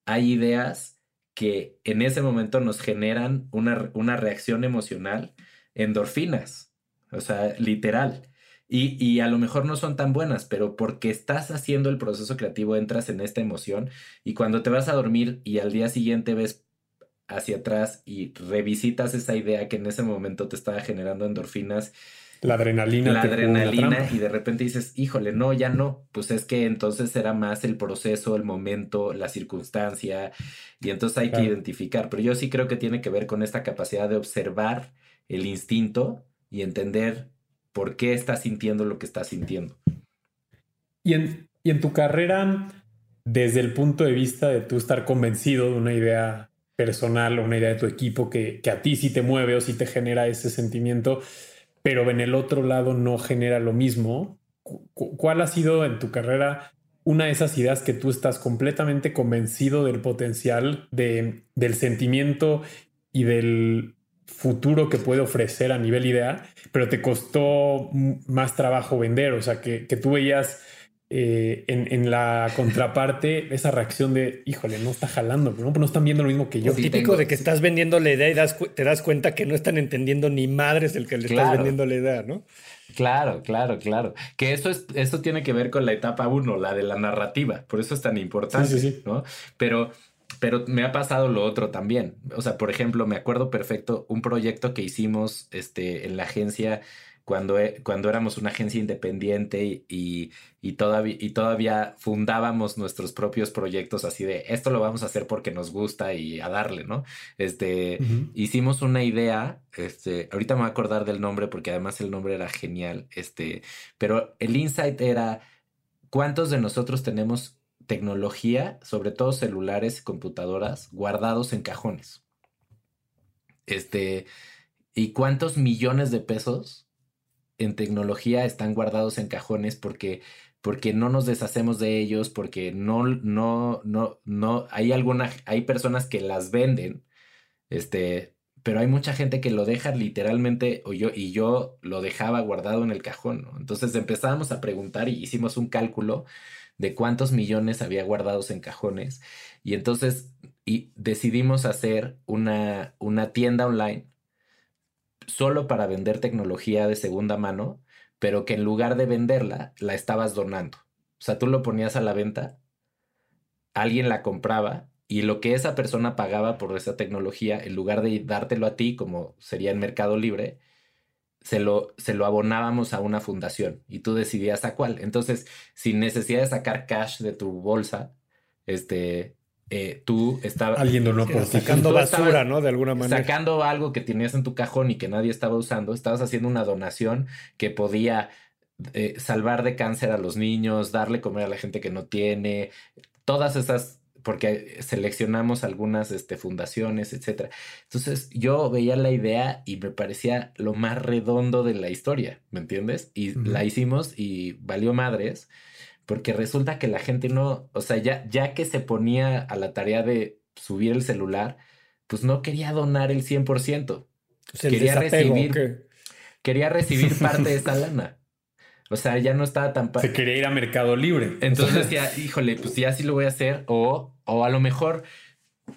hay ideas que en ese momento nos generan una, una reacción emocional, endorfinas, o sea, literal. Y, y, a lo mejor no son tan buenas, pero porque estás haciendo el proceso creativo entras en esta emoción y cuando te vas a dormir y al día siguiente ves hacia atrás y revisitas esa idea que en ese momento te estaba generando endorfinas la adrenalina. La adrenalina y de repente dices, híjole, no, ya no. Pues es que entonces era más el proceso, el momento, la circunstancia y entonces hay que identificar. Pero yo sí creo que tiene que ver con esta capacidad de observar el instinto y entender por qué estás sintiendo lo que estás sintiendo. Y en, y en tu carrera, desde el punto de vista de tú estar convencido de una idea personal o una idea de tu equipo que, que a ti sí te mueve o sí te genera ese sentimiento, pero en el otro lado no genera lo mismo. ¿Cuál ha sido en tu carrera una de esas ideas que tú estás completamente convencido del potencial, de, del sentimiento y del futuro que puede ofrecer a nivel idea, pero te costó más trabajo vender? O sea, que, que tú veías eh, en, la contraparte esa reacción de, híjole, no está jalando, ¿no? no están viendo lo mismo que yo. típico de que estás vendiendo la idea y te das cuenta que no están entendiendo ni madres el que le estás vendiendo la idea, ¿no? Claro, claro, claro. Que eso, es, esto tiene que ver con la etapa uno, la de la narrativa. Por eso es tan importante, ¿no? Pero, pero me ha pasado lo otro también. O sea, por ejemplo, me acuerdo perfecto un proyecto que hicimos este, en la agencia cuando, e, cuando éramos una agencia independiente y, y, todavía, y todavía fundábamos nuestros propios proyectos así de esto lo vamos a hacer porque nos gusta y a darle, ¿no? Este, hicimos una idea, este, ahorita me voy a acordar del nombre porque además el nombre era genial, este, pero el insight era cuántos de nosotros tenemos tecnología, sobre todo celulares y computadoras, guardados en cajones. Este, ¿y cuántos millones de pesos en tecnología están guardados en cajones porque porque no nos deshacemos de ellos, porque no, no, no, no, hay alguna, hay personas que las venden, este, pero hay mucha gente que lo deja literalmente, o yo, y yo lo dejaba guardado en el cajón. Entonces empezábamos a preguntar y hicimos un cálculo de cuántos millones había guardados en cajones, y entonces y decidimos hacer una, una tienda online solo para vender tecnología de segunda mano, pero que en lugar de venderla, la estabas donando. O sea, tú lo ponías a la venta, alguien la compraba y lo que esa persona pagaba por esa tecnología, en lugar de dártelo a ti, como sería en Mercado Libre, se lo, se lo abonábamos a una fundación y tú decidías a cuál. Entonces, sin necesidad de sacar cash de tu bolsa, este, eh, tú estabas... Alguien donó por Sacando basura, ¿no? De alguna manera. Sacando algo que tenías en tu cajón y que nadie estaba usando, estabas haciendo una donación que podía eh, salvar de cáncer a los niños, darle comer a la gente que no tiene, todas esas, porque seleccionamos algunas este, fundaciones, etc. Entonces yo veía la idea y me parecía lo más redondo de la historia, ¿me entiendes? Y la hicimos y valió madres porque resulta que la gente no, o sea, ya, ya que se ponía a la tarea de subir el celular, pues no quería donar el 100%. quería recibir, quería recibir parte de esa lana. O sea, ya no estaba tan... Se quería ir a Mercado Libre. Entonces ya, híjole, pues ya sí lo voy a hacer. O, o a lo mejor,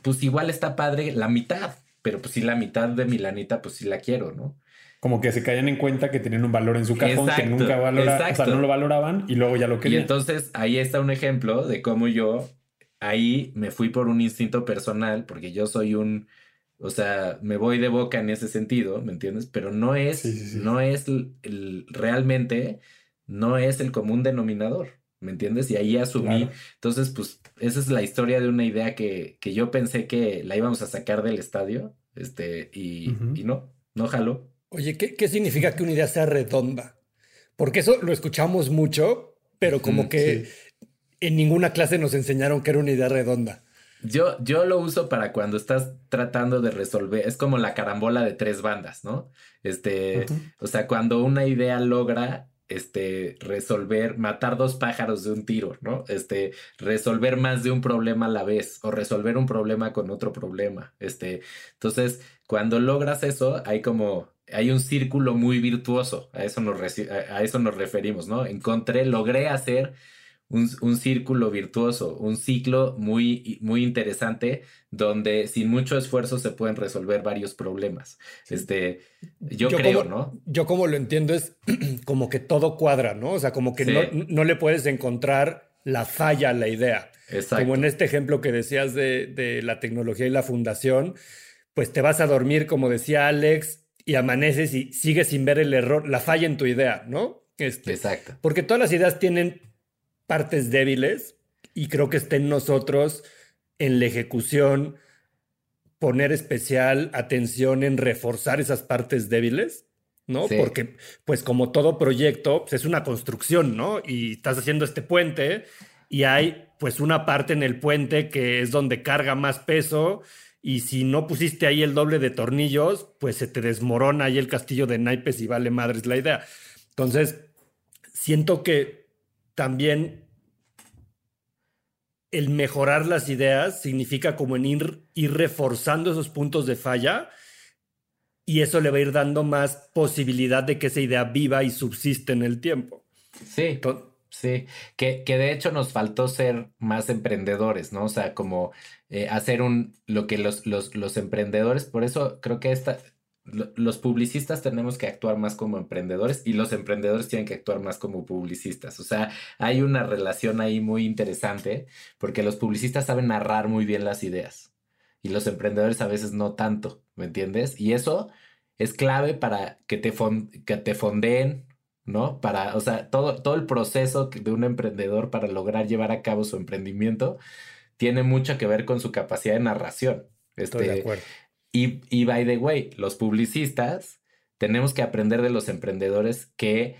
pues igual está padre la mitad. Pero pues sí, la mitad de mi lanita, pues sí la quiero, ¿no? Como que se caían en cuenta que tenían un valor en su cajón que nunca valoraban, o sea, no lo valoraban y luego ya lo querían. Y entonces ahí está un ejemplo de cómo yo ahí me fui por un instinto personal, porque yo soy un, o sea, me voy de boca en ese sentido, ¿me entiendes? Pero no es, no es el, realmente, no es el común denominador, ¿me entiendes? Y ahí asumí, entonces, pues, esa es la historia de una idea que, que, yo pensé que la íbamos a sacar del estadio, este, y, y no, no jaló. Oye, ¿qué, significa que una idea sea redonda? Porque eso lo escuchamos mucho, pero como que en ninguna clase nos enseñaron que era una idea redonda. Yo, yo lo uso para cuando estás tratando de resolver, es como la carambola de tres bandas, ¿no? Este, o sea, cuando una idea logra este, resolver, matar dos pájaros de un tiro, ¿no? Este, resolver más de un problema a la vez o resolver un problema con otro problema. Este, entonces, cuando logras eso, hay como hay un círculo muy virtuoso, a eso nos, a eso nos referimos, ¿no? Encontré, logré hacer un, un, círculo virtuoso, un ciclo muy, muy interesante donde sin mucho esfuerzo se pueden resolver varios problemas. Este, yo, creo, ¿no? Yo como lo entiendo es como que todo cuadra, ¿no? O sea, como que no, no, le puedes encontrar la falla a la idea. Exacto. Como en este ejemplo que decías de, de la tecnología y la fundación, pues te vas a dormir, como decía Alex, y amaneces y sigues sin ver el error, la falla en tu idea, ¿no? Este, Exacto. Porque todas las ideas tienen partes débiles y creo que está en nosotros, en la ejecución, poner especial atención en reforzar esas partes débiles, ¿no? Porque, pues como todo proyecto, pues, es una construcción, ¿no? Y estás haciendo este puente y hay pues una parte en el puente que es donde carga más peso y si no pusiste ahí el doble de tornillos, pues se te desmorona ahí el castillo de naipes y vale madres la idea. Entonces, siento que también el mejorar las ideas significa como en ir, ir reforzando esos puntos de falla y eso le va a ir dando más posibilidad de que esa idea viva y subsiste en el tiempo. Sí. Sí, que, que, de hecho nos faltó ser más emprendedores, ¿no? O sea, como eh, hacer un, lo que los, los, los, emprendedores, por eso creo que esta, los publicistas tenemos que actuar más como emprendedores y los emprendedores tienen que actuar más como publicistas. O sea, hay una relación ahí muy interesante porque los publicistas saben narrar muy bien las ideas y los emprendedores a veces no tanto, ¿me entiendes? Y eso es clave para que te, que te fondeen ¿no? Para, o sea, todo, todo el proceso de un emprendedor para lograr llevar a cabo su emprendimiento tiene mucho que ver con su capacidad de narración. Estoy de este, acuerdo. Y, y by the way, los publicistas tenemos que aprender de los emprendedores que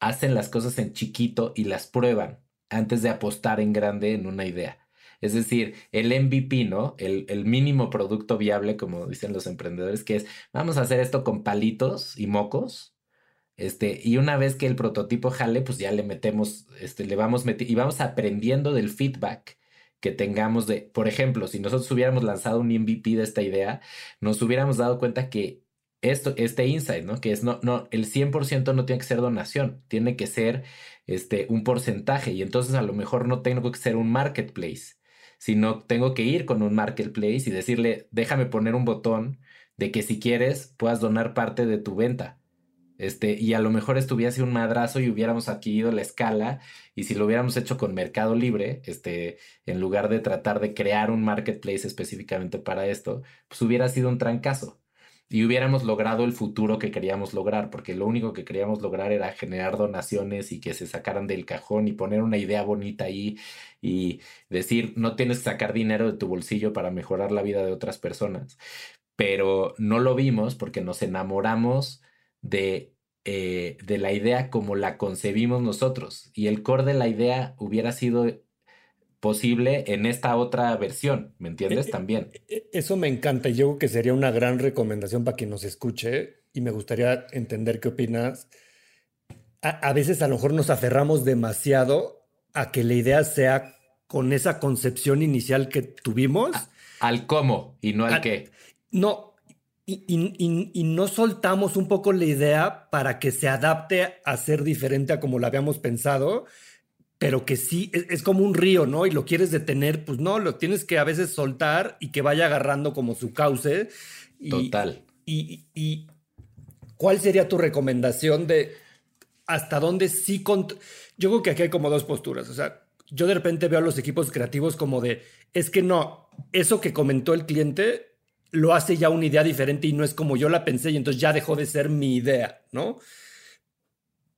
hacen las cosas en chiquito y las prueban. antes de apostar en grande en una idea. Es decir, el MVP, ¿no? El, el, mínimo producto viable, como dicen los emprendedores, que es, vamos a hacer esto con palitos y mocos. Este, y una vez que el prototipo jale, pues ya le metemos, este, le vamos metiendo y vamos aprendiendo del feedback que tengamos de, por ejemplo, si nosotros hubiéramos lanzado un MVP de esta idea, nos hubiéramos dado cuenta que esto, este insight, ¿no? Que es no, no, el 100% no tiene que ser donación, tiene que ser este, un porcentaje y entonces a lo mejor no tengo que ser un marketplace, sino tengo que ir con un marketplace y decirle, déjame poner un botón de que si quieres puedas donar parte de tu venta. Este, y a lo mejor estuviese un madrazo y hubiéramos adquirido la escala y si lo hubiéramos hecho con Mercado Libre, este, en lugar de tratar de crear un marketplace específicamente para esto, pues hubiera sido un trancazo y hubiéramos logrado el futuro que queríamos lograr, porque lo único que queríamos lograr era generar donaciones y que se sacaran del cajón y poner una idea bonita ahí y decir, no tienes que sacar dinero de tu bolsillo para mejorar la vida de otras personas. Pero no lo vimos porque nos enamoramos de, eh, de la idea como la concebimos nosotros. Y el core de la idea hubiera sido posible en esta otra versión, ¿me entiendes? Eh, También. Eh, eso me encanta y yo creo que sería una gran recomendación para quien nos escuche y me gustaría entender qué opinas. A, veces a lo mejor nos aferramos demasiado a que la idea sea con esa concepción inicial que tuvimos. al cómo y no al qué. No, y, no soltamos un poco la idea para que se adapte a ser diferente a como la habíamos pensado, pero que sí es, como un río, ¿no? Y lo quieres detener, pues no, lo tienes que a veces soltar y que vaya agarrando como su cauce. Total. Y, y, cuál sería tu recomendación de hasta dónde sí... Yo creo que aquí hay como dos posturas, o sea, yo de repente veo a los equipos creativos como de, es que no, eso que comentó el cliente lo hace ya una idea diferente y no es como yo la pensé y entonces ya dejó de ser mi idea, ¿no?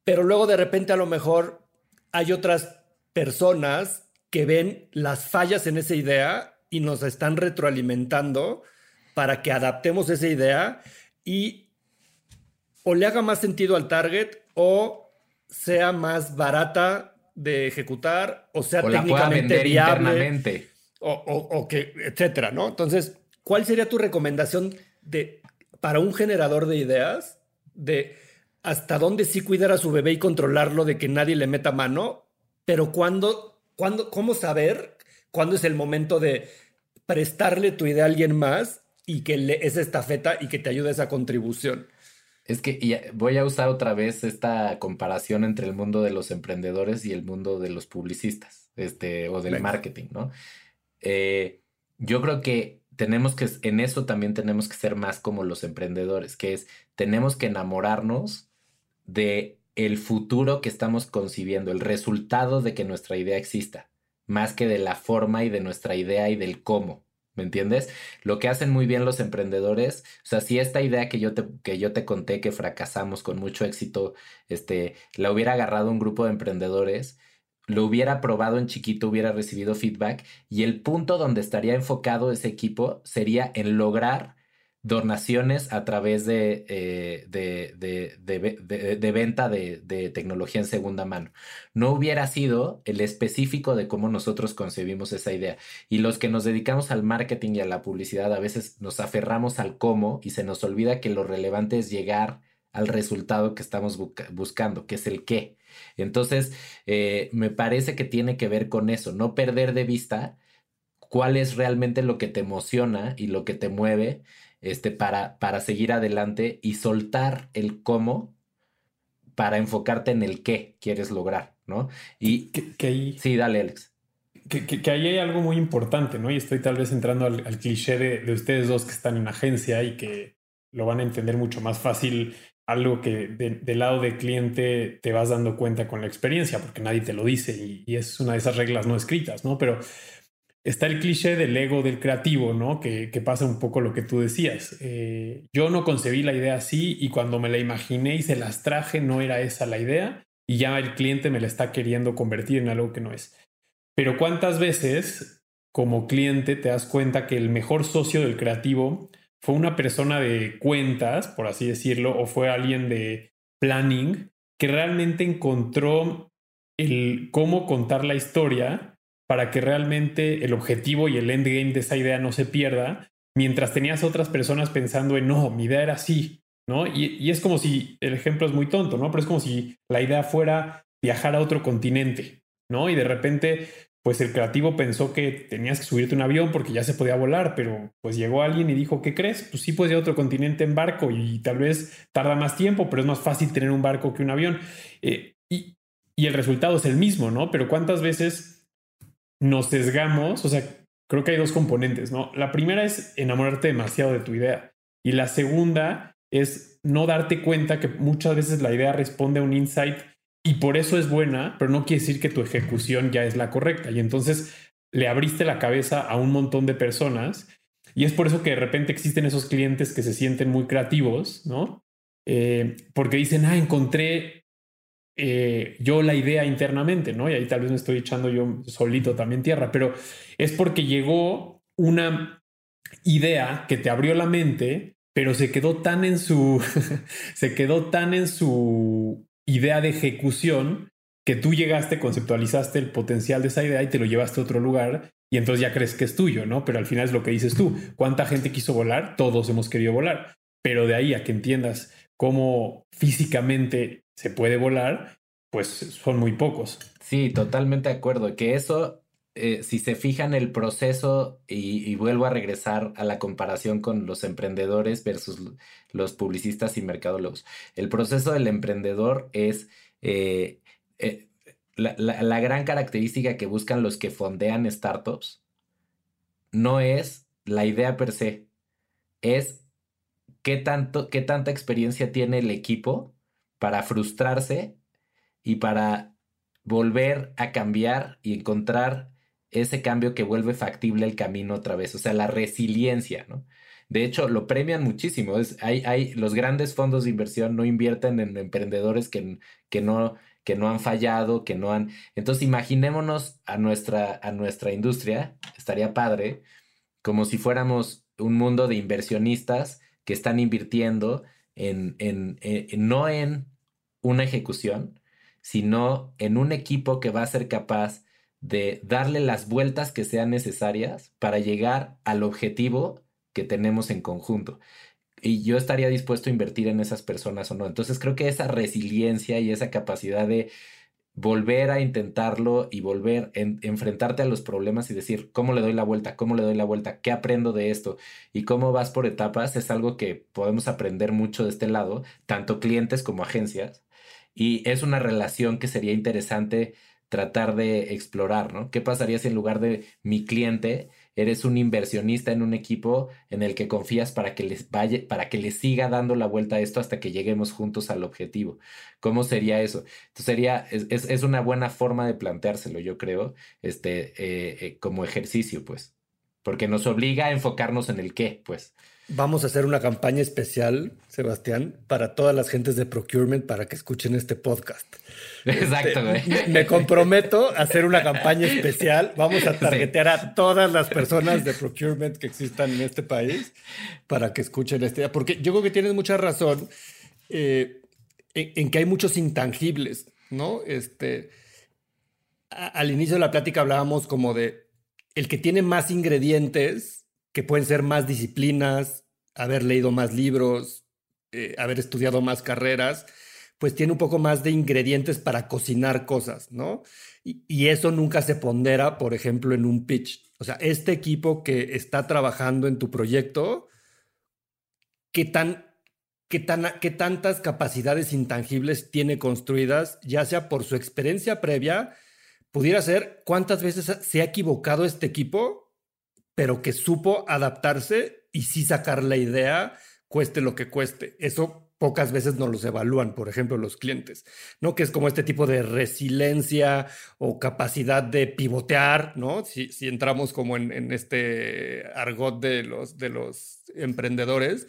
Pero luego de repente a lo mejor hay otras personas que ven las fallas en esa idea y nos están retroalimentando para que adaptemos esa idea y o le haga más sentido al target o sea más barata de ejecutar o sea técnicamente viable o, o, que etcétera, ¿no? Entonces ¿cuál sería tu recomendación de, para un generador de ideas de hasta dónde sí cuidar a su bebé y controlarlo de que nadie le meta mano, pero cuándo, cuándo, cómo saber cuándo es el momento de prestarle tu idea a alguien más y que le, esa estafeta y que te ayude esa contribución? Es que voy a usar otra vez esta comparación entre el mundo de los emprendedores y el mundo de los publicistas, este, o del marketing, ¿no? Eh, yo creo que tenemos que, en eso también tenemos que ser más como los emprendedores, que es, tenemos que enamorarnos de el futuro que estamos concibiendo, el resultado de que nuestra idea exista, más que de la forma y de nuestra idea y del cómo. ¿Me entiendes? Lo que hacen muy bien los emprendedores, o sea, si esta idea que yo te, que yo te conté que fracasamos con mucho éxito, este, la hubiera agarrado un grupo de emprendedores, lo hubiera probado en chiquito, hubiera recibido feedback y el punto donde estaría enfocado ese equipo sería en lograr donaciones a través de, eh, de, venta de, tecnología en segunda mano. No hubiera sido el específico de cómo nosotros concebimos esa idea. Y los que nos dedicamos al marketing y a la publicidad a veces nos aferramos al cómo y se nos olvida que lo relevante es llegar al resultado que estamos buscando, que es el qué. Entonces, eh, me parece que tiene que ver con eso, no perder de vista cuál es realmente lo que te emociona y lo que te mueve este, para, para seguir adelante y soltar el cómo para enfocarte en el qué quieres lograr, ¿no? Y que, sí, dale, Alex. Que, ahí hay algo muy importante, ¿no? Y estoy tal vez entrando al, cliché de, de, ustedes dos que están en agencia y que lo van a entender mucho más fácil algo que del lado del cliente te vas dando cuenta con la experiencia, porque nadie te lo dice y, es una de esas reglas no escritas, ¿no? Pero está el cliché del ego del creativo, ¿no? Que, pasa un poco lo que tú decías. Eh, yo no concebí la idea así y cuando me la imaginé y se las traje no era esa la idea y ya el cliente me la está queriendo convertir en algo que no es. Pero cuántas veces como cliente te das cuenta que el mejor socio del creativo fue una persona de cuentas, por así decirlo, o fue alguien de planning que realmente encontró el cómo contar la historia para que realmente el objetivo y el endgame de esa idea no se pierda, mientras tenías otras personas pensando en, no, mi idea era así, ¿no? Y, y es como si, el ejemplo es muy tonto, ¿no? Pero es como si la idea fuera viajar a otro continente, ¿no? Y de repente pues el creativo pensó que tenías que subirte un avión porque ya se podía volar, pero pues llegó alguien y dijo, ¿qué crees? Pues sí puedes ir a otro continente en barco y tal vez tarda más tiempo, pero es más fácil tener un barco que un avión. Eh, y, y el resultado es el mismo, ¿no? Pero ¿cuántas veces nos sesgamos? O sea, creo que hay dos componentes, ¿no? La primera es enamorarte demasiado de tu idea y la segunda es no darte cuenta que muchas veces la idea responde a un insight y por eso es buena, pero no quiere decir que tu ejecución ya es la correcta. Y entonces le abriste la cabeza a un montón de personas y es por eso que de repente existen esos clientes que se sienten muy creativos, ¿no? Eh, porque dicen, ah, encontré eh, yo la idea internamente, ¿no? Y ahí tal vez me estoy echando yo solito también tierra, pero es porque llegó una idea que te abrió la mente, pero se quedó tan en su, se quedó tan en su idea de ejecución que tú llegaste, conceptualizaste el potencial de esa idea y te lo llevaste a otro lugar y entonces ya crees que es tuyo, ¿no? Pero al final es lo que dices tú. ¿Cuánta gente quiso volar? Todos hemos querido volar. Pero de ahí a que entiendas cómo físicamente se puede volar, pues son muy pocos. Sí, totalmente de acuerdo. Que eso, eh, si se fijan el proceso, y, vuelvo a regresar a la comparación con los emprendedores versus los publicistas y mercadólogos, el proceso del emprendedor es eh, eh, la, la, la, gran característica que buscan los que fondean startups, no es la idea per se, es qué, tanto, qué tanta experiencia tiene el equipo para frustrarse y para volver a cambiar y encontrar ese cambio que vuelve factible el camino otra vez, o sea, la resiliencia, ¿no? De hecho, lo premian muchísimo. Es, hay, hay, los grandes fondos de inversión no invierten en emprendedores que, que, no, que no han fallado, que no han... Entonces, imaginémonos a nuestra, a nuestra industria, estaría padre, como si fuéramos un mundo de inversionistas que están invirtiendo en, en, en no en una ejecución, sino en un equipo que va a ser capaz de darle las vueltas que sean necesarias para llegar al objetivo que tenemos en conjunto. Y yo estaría dispuesto a invertir en esas personas o no. Entonces creo que esa resiliencia y esa capacidad de volver a intentarlo y volver a en, enfrentarte a los problemas y decir cómo le doy la vuelta, cómo le doy la vuelta, qué aprendo de esto y cómo vas por etapas es algo que podemos aprender mucho de este lado, tanto clientes como agencias. Y es una relación que sería interesante tratar de explorar, ¿no? ¿Qué pasaría si en lugar de mi cliente eres un inversionista en un equipo en el que confías para que les vaya, para que les siga dando la vuelta a esto hasta que lleguemos juntos al objetivo? ¿Cómo sería eso? Entonces sería, es, es una buena forma de planteárselo, yo creo, este, eh, eh, como ejercicio, pues, porque nos obliga a enfocarnos en el qué, pues. Vamos a hacer una campaña especial, Sebastián, para todas las gentes de procurement para que escuchen este podcast. Exacto, este, Me comprometo a hacer una campaña especial. Vamos a targetear a todas las personas de procurement que existan en este país para que escuchen este. Porque yo creo que tienes mucha razón eh, en, en, que hay muchos intangibles, ¿no? Este, a, al inicio de la plática hablábamos como de el que tiene más ingredientes que pueden ser más disciplinas, haber leído más libros, eh, haber estudiado más carreras, pues tiene un poco más de ingredientes para cocinar cosas, ¿no? Y, y, eso nunca se pondera, por ejemplo, en un pitch. O sea, este equipo que está trabajando en tu proyecto, ¿qué tan... Qué, tan, qué tantas capacidades intangibles tiene construidas, ya sea por su experiencia previa, pudiera ser cuántas veces se ha equivocado este equipo, pero que supo adaptarse y sí sacar la idea, cueste lo que cueste. Eso pocas veces no los evalúan, por ejemplo, los clientes, ¿no? Que es como este tipo de resiliencia o capacidad de pivotear, ¿no? Si, entramos como en, en, este argot de los, de los emprendedores.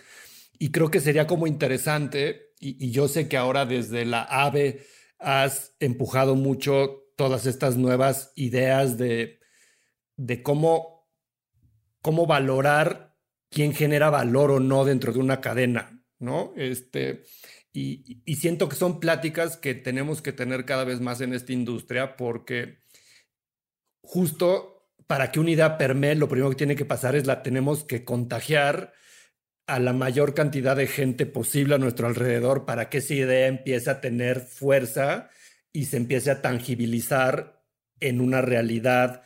Y creo que sería como interesante, y, y yo sé que ahora desde la AVE has empujado mucho todas estas nuevas ideas de, de cómo, cómo valorar quién genera valor o no dentro de una cadena, ¿no? Este, y, siento que son pláticas que tenemos que tener cada vez más en esta industria porque justo para que una idea permee, lo primero que tiene que pasar es la tenemos que contagiar a la mayor cantidad de gente posible a nuestro alrededor para que esa idea empiece a tener fuerza y se empiece a tangibilizar en una realidad.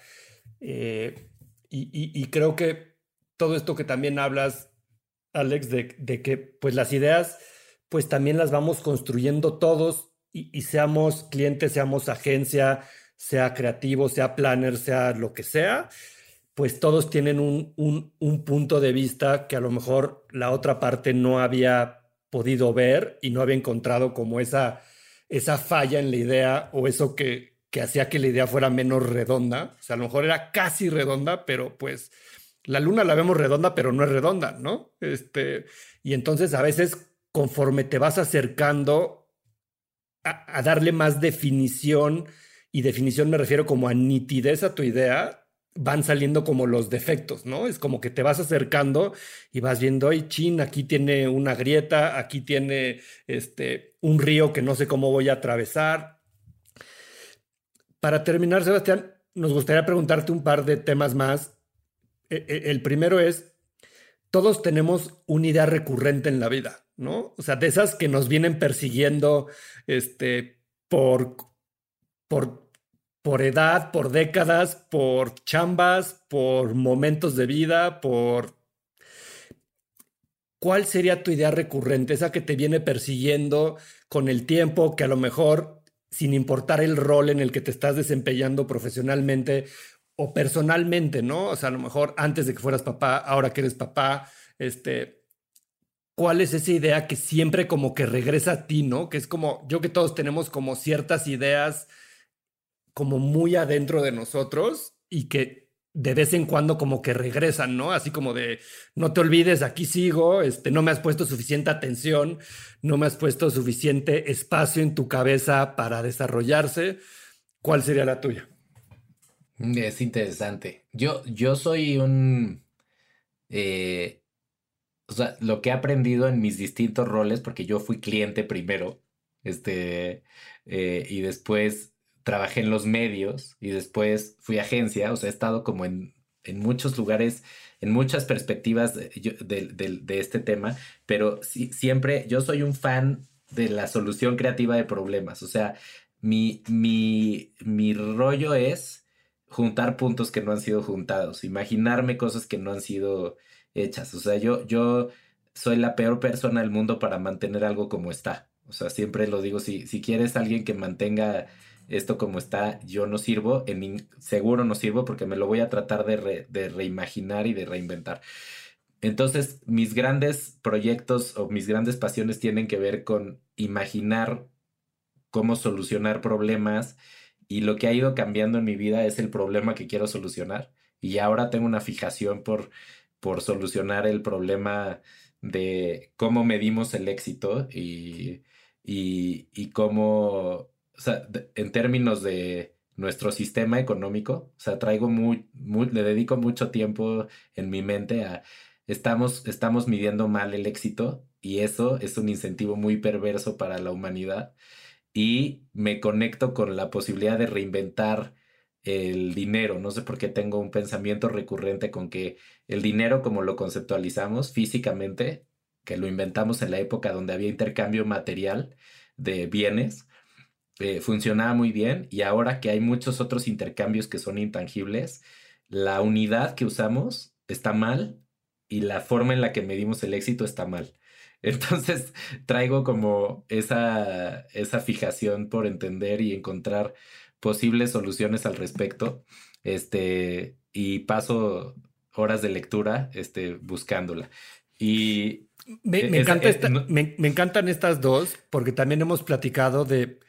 Eh, y, creo que todo esto que también hablas, Alex, de, que pues las ideas, pues también las vamos construyendo todos y, seamos clientes, seamos agencia, sea creativo, sea planner, sea lo que sea, pues todos tienen un, un, punto de vista que a lo mejor la otra parte no había podido ver y no había encontrado como esa falla en la idea o eso que, que hacía que la idea fuera menos redonda. O sea, a lo mejor era casi redonda, pero pues la luna la vemos redonda, pero no es redonda, ¿no? Este, y entonces a veces conforme te vas acercando a, darle más definición, y definición me refiero como a nitidez a tu idea, van saliendo como los defectos, ¿no? Es como que te vas acercando y vas viendo, ay, chin, aquí tiene una grieta, aquí tiene este, un río que no sé cómo voy a atravesar. Para terminar, Sebastián, nos gustaría preguntarte un par de temas más. E, e, el primero es, todos tenemos una idea recurrente en la vida, ¿no? O sea, de esas que nos vienen persiguiendo este, por, por por edad, por décadas, por chambas, por momentos de vida, por... ¿Cuál sería tu idea recurrente? Esa que te viene persiguiendo con el tiempo, que a lo mejor, sin importar el rol en el que te estás desempeñando profesionalmente o personalmente, ¿no? O sea, a lo mejor antes de que fueras papá, ahora que eres papá, este, ¿cuál es esa idea que siempre como que regresa a ti, ¿no? Que es como, yo que todos tenemos como ciertas ideas como muy adentro de nosotros y que de vez en cuando como que regresan, ¿no? Así como de, no te olvides, aquí sigo, este, no me has puesto suficiente atención, no me has puesto suficiente espacio en tu cabeza para desarrollarse. ¿Cuál sería la tuya? Es interesante. Yo, yo soy un... Eh, o sea, lo que he aprendido en mis distintos roles, porque yo fui cliente primero, este, eh, y después trabajé en los medios y después fui agencia, o sea, he estado como en, en muchos lugares, en muchas perspectivas de, de, este tema, pero siempre yo soy un fan de la solución creativa de problemas, o sea, mi, mi, mi rollo es juntar puntos que no han sido juntados, imaginarme cosas que no han sido hechas, o sea, yo, yo soy la peor persona del mundo para mantener algo como está, o sea, siempre lo digo, si, si quieres alguien que mantenga esto como está, yo no sirvo, en, seguro no sirvo porque me lo voy a tratar de, reimaginar y de reinventar. Entonces, mis grandes proyectos o mis grandes pasiones tienen que ver con imaginar cómo solucionar problemas y lo que ha ido cambiando en mi vida es el problema que quiero solucionar. Y ahora tengo una fijación por, por solucionar el problema de cómo medimos el éxito y, y cómo o sea, en términos de nuestro sistema económico, o sea, traigo muy, le dedico mucho tiempo en mi mente a, estamos, estamos midiendo mal el éxito y eso es un incentivo muy perverso para la humanidad y me conecto con la posibilidad de reinventar el dinero. No sé por qué tengo un pensamiento recurrente con que el dinero como lo conceptualizamos físicamente, que lo inventamos en la época donde había intercambio material de bienes, eh, funcionaba muy bien y ahora que hay muchos otros intercambios que son intangibles, la unidad que usamos está mal y la forma en la que medimos el éxito está mal. Entonces traigo como esa, esa fijación por entender y encontrar posibles soluciones al respecto. Este, y paso horas de lectura este, buscándola. Y me, e, encanta eh, me, encantan estas dos porque también hemos platicado de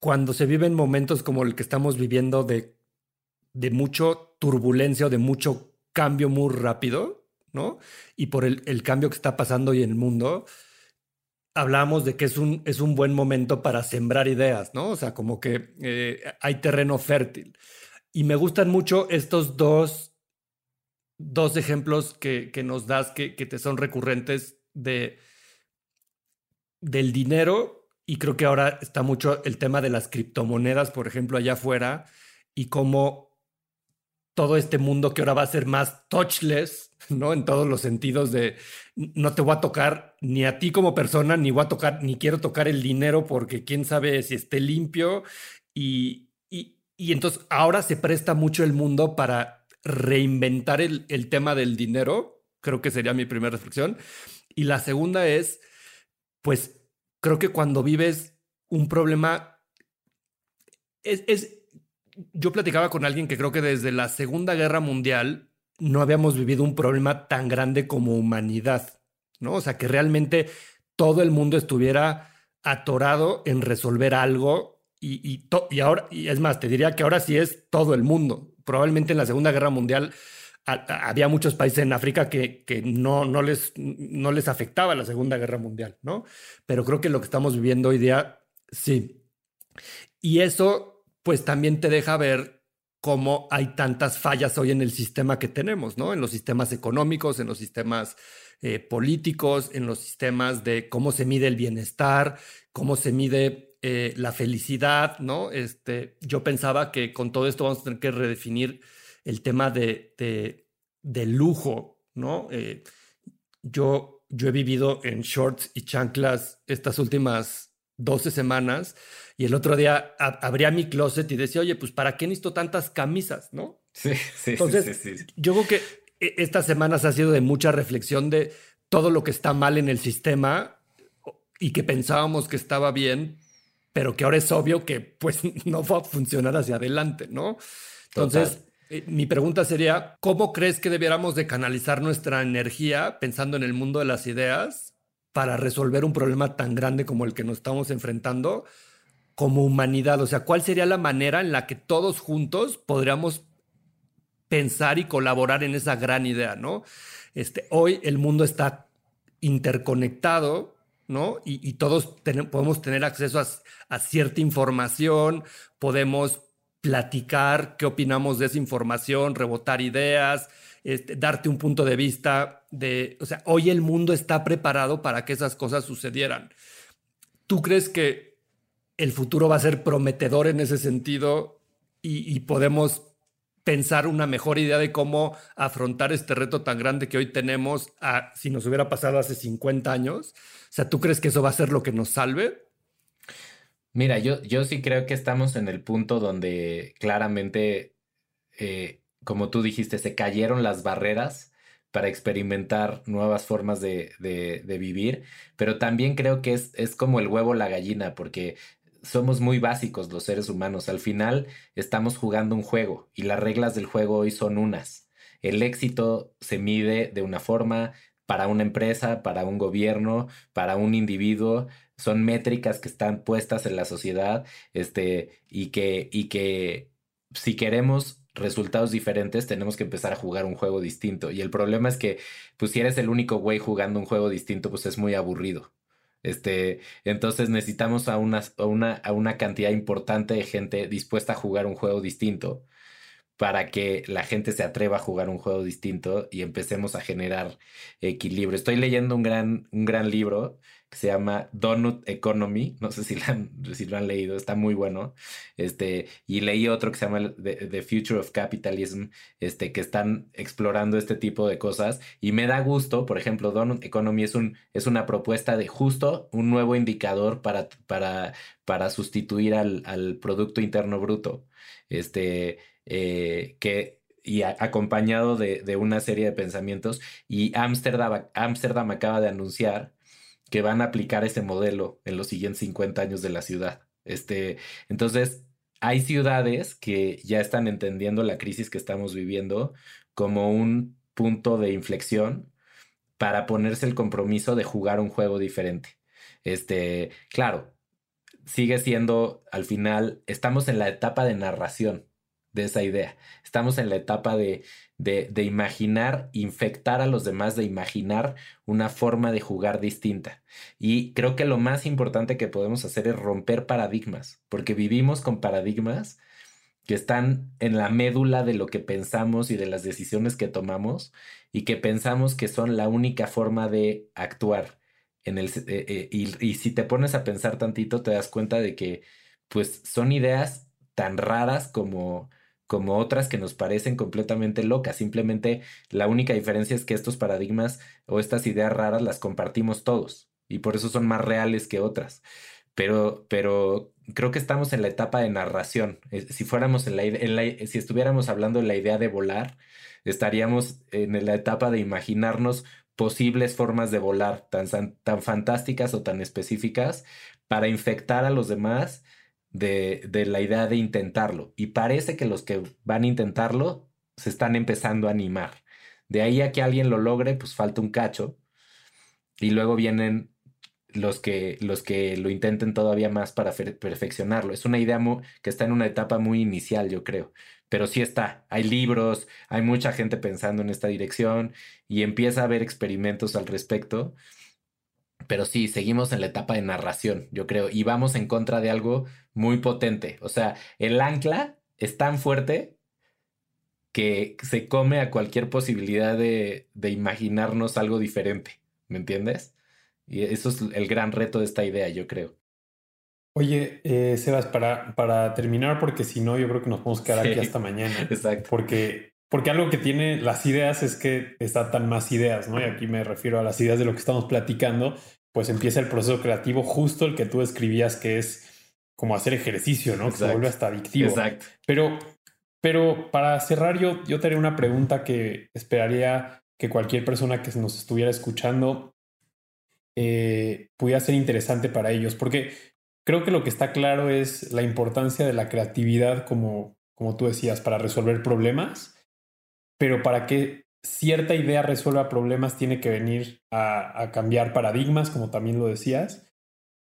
cuando se viven momentos como el que estamos viviendo de, de mucho turbulencia o de mucho cambio muy rápido, ¿no? Y por el, cambio que está pasando hoy en el mundo, hablamos de que es un, es un buen momento para sembrar ideas, ¿no? O sea, como que eh, hay terreno fértil. Y me gustan mucho estos dos, dos ejemplos que, que nos das que, que te son recurrentes de del dinero y creo que ahora está mucho el tema de las criptomonedas, por ejemplo, allá afuera y cómo todo este mundo que ahora va a ser más touchless, ¿no? En todos los sentidos de no te voy a tocar ni a ti como persona, ni voy a tocar, ni quiero tocar el dinero porque quién sabe si esté limpio. Y, y, entonces ahora se presta mucho el mundo para reinventar el, el tema del dinero. Creo que sería mi primera reflexión. Y la segunda es, pues creo que cuando vives un problema, es, es yo platicaba con alguien que creo que desde la Segunda Guerra Mundial no habíamos vivido un problema tan grande como humanidad, ¿no? O sea, que realmente todo el mundo estuviera atorado en resolver algo y, y, ahora, y es más, te diría que ahora sí es todo el mundo. Probablemente en la Segunda Guerra Mundial había muchos países en África que, que no, no, les, no les afectaba la Segunda Guerra Mundial, ¿no? Pero creo que lo que estamos viviendo hoy día, sí. Y eso pues también te deja ver cómo hay tantas fallas hoy en el sistema que tenemos, ¿no? En los sistemas económicos, en los sistemas eh, políticos, en los sistemas de cómo se mide el bienestar, cómo se mide eh, la felicidad, ¿no? Este, yo pensaba que con todo esto vamos a tener que redefinir el tema de, de, lujo, ¿no? Eh, yo, yo he vivido en shorts y chanclas estas últimas 12 semanas y el otro día abría mi closet y decía, oye, pues ¿para qué necesito tantas camisas? ¿No? Sí, sí. Entonces, sí, sí, yo creo que e, estas semanas ha sido de mucha reflexión de todo lo que está mal en el sistema y que pensábamos que estaba bien, pero que ahora es obvio que pues no va a funcionar hacia adelante, ¿no? Entonces, eh, mi pregunta sería, ¿cómo crees que debiéramos de canalizar nuestra energía pensando en el mundo de las ideas para resolver un problema tan grande como el que nos estamos enfrentando? como humanidad? O sea, ¿cuál sería la manera en la que todos juntos podríamos pensar y colaborar en esa gran idea, ¿no? Este, hoy el mundo está interconectado, ¿no? Y, todos podemos tener acceso a, cierta información, podemos platicar qué opinamos de esa información, rebotar ideas, este, darte un punto de vista de, o sea, hoy el mundo está preparado para que esas cosas sucedieran. ¿Tú crees que el futuro va a ser prometedor en ese sentido y, podemos pensar una mejor idea de cómo afrontar este reto tan grande que hoy tenemos si nos hubiera pasado hace 50 años. O sea, ¿tú crees que eso va a ser lo que nos salve? Mira, yo, yo sí creo que estamos en el punto donde claramente, eh, como tú dijiste, se cayeron las barreras para experimentar nuevas formas de, vivir, pero también creo que es, es como el huevo la gallina, porque somos muy básicos los seres humanos. Al final estamos jugando un juego y las reglas del juego hoy son unas. El éxito se mide de una forma para una empresa, para un gobierno, para un individuo. Son métricas que están puestas en la sociedad este, y, que, y que si queremos resultados diferentes tenemos que empezar a jugar un juego distinto. Y el problema es que pues si eres el único güey jugando un juego distinto pues es muy aburrido. Este, entonces necesitamos a una, a una, a una cantidad importante de gente dispuesta a jugar un juego distinto para que la gente se atreva a jugar un juego distinto y empecemos a generar equilibrio. Estoy leyendo un gran, un gran libro se llama Donut Economy, no sé si lo han, si lo han leído, está muy bueno. Este, y leí otro que se llama The, Future of Capitalism, este, que están explorando este tipo de cosas y me da gusto, por ejemplo, Donut Economy es, un, es una propuesta de justo un nuevo indicador para, para, para sustituir al, al Producto Interno Bruto. Este, eh, que y acompañado de, una serie de pensamientos. Y Ámsterdam, Amsterdam acaba de anunciar que van a aplicar ese modelo en los siguientes 50 años de la ciudad. Este, entonces, hay ciudades que ya están entendiendo la crisis que estamos viviendo como un punto de inflexión para ponerse el compromiso de jugar un juego diferente. Este, claro, sigue siendo, al final, estamos en la etapa de narración de esa idea. Estamos en la etapa de, de, imaginar, infectar a los demás, de imaginar una forma de jugar distinta. Y creo que lo más importante que podemos hacer es romper paradigmas, porque vivimos con paradigmas que están en la médula de lo que pensamos y de las decisiones que tomamos y que pensamos que son la única forma de actuar. en el, eh, eh, y, y si te pones a pensar tantito, te das cuenta de que pues son ideas tan raras como, como otras que nos parecen completamente locas. Simplemente la única diferencia es que estos paradigmas o estas ideas raras las compartimos todos y por eso son más reales que otras. Pero, pero creo que estamos en la etapa de narración. Eh, si fuéramos en la, si estuviéramos hablando de la idea de volar, estaríamos en la etapa de imaginarnos posibles formas de volar tan, tan fantásticas o tan específicas para infectar a los demás de, de, la idea de intentarlo. Y parece que los que van a intentarlo se están empezando a animar. De ahí a que alguien lo logre, pues falta un cacho. Y luego vienen los que, los que lo intenten todavía más para perfeccionarlo. Es una idea que está en una etapa muy inicial, yo creo. Pero sí está. Hay libros, hay mucha gente pensando en esta dirección y empieza a haber experimentos al respecto. Pero sí, seguimos en la etapa de narración, yo creo, y vamos en contra de algo muy potente. O sea, el ancla es tan fuerte que se come a cualquier posibilidad de, imaginarnos algo diferente, ¿me entiendes? Y eso es el gran reto de esta idea, yo creo. Oye, eh, Sebas, para, para terminar, porque si no, yo creo que nos podemos quedar aquí hasta mañana. Exacto. Porque, porque algo que tiene las ideas es que tan más ideas, ¿no? Y aquí me refiero a las ideas de lo que estamos platicando, pues empieza el proceso creativo justo el que tú escribías, que es como hacer ejercicio, ¿no? Que se vuelve hasta adictivo. Exacto. Pero, pero para cerrar, yo, yo te haré una pregunta que esperaría que cualquier persona que nos estuviera escuchando eh, pudiera ser interesante para ellos, porque creo que lo que está claro es la importancia de la creatividad, como, como tú decías, para resolver problemas, pero para que cierta idea resuelva problemas tiene que venir a, cambiar paradigmas, como también lo decías.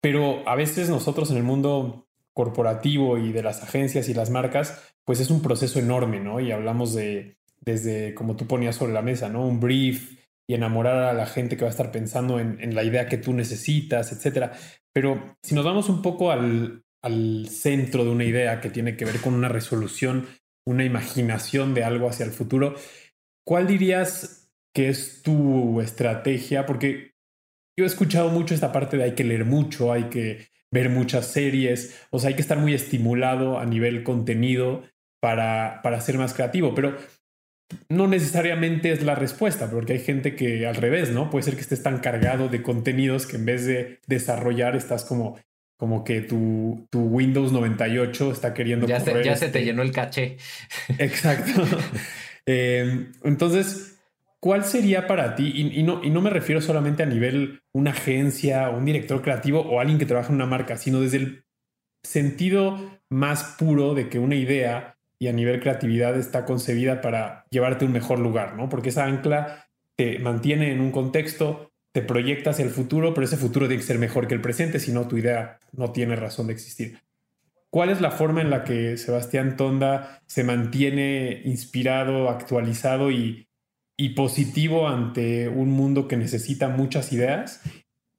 Pero a veces nosotros en el mundo corporativo y de las agencias y las marcas, pues es un proceso enorme, ¿no? Y hablamos de, desde, como tú ponías sobre la mesa, ¿no? Un brief y enamorar a la gente que va a estar pensando en, la idea que tú necesitas, etcétera. Pero si nos vamos un poco al, al centro de una idea que tiene que ver con una resolución, una imaginación de algo hacia el futuro, ¿cuál dirías que es tu estrategia? Porque yo he escuchado mucho esta parte de hay que leer mucho, hay que ver muchas series, o sea, hay que estar muy estimulado a nivel contenido para, para ser más creativo, pero no necesariamente es la respuesta, porque hay gente que al revés, ¿no? Puede ser que estés tan cargado de contenidos que en vez de desarrollar estás como, como que tu, tu Windows 98 está queriendo... Ya, se, ya se te este llenó el caché. Exacto. Eh, entonces, ¿Cuál sería para ti? Y, no, me refiero solamente a nivel una agencia, un director creativo o alguien que trabaja en una marca, sino desde el sentido más puro de que una idea y a nivel creatividad está concebida para llevarte a un mejor lugar, ¿no? Porque esa ancla te mantiene en un contexto, te proyectas el futuro, pero ese futuro tiene que ser mejor que el presente, si no tu idea no tiene razón de existir. ¿Cuál es la forma en la que Sebastián Tonda se mantiene inspirado, actualizado y, y positivo ante un mundo que necesita muchas ideas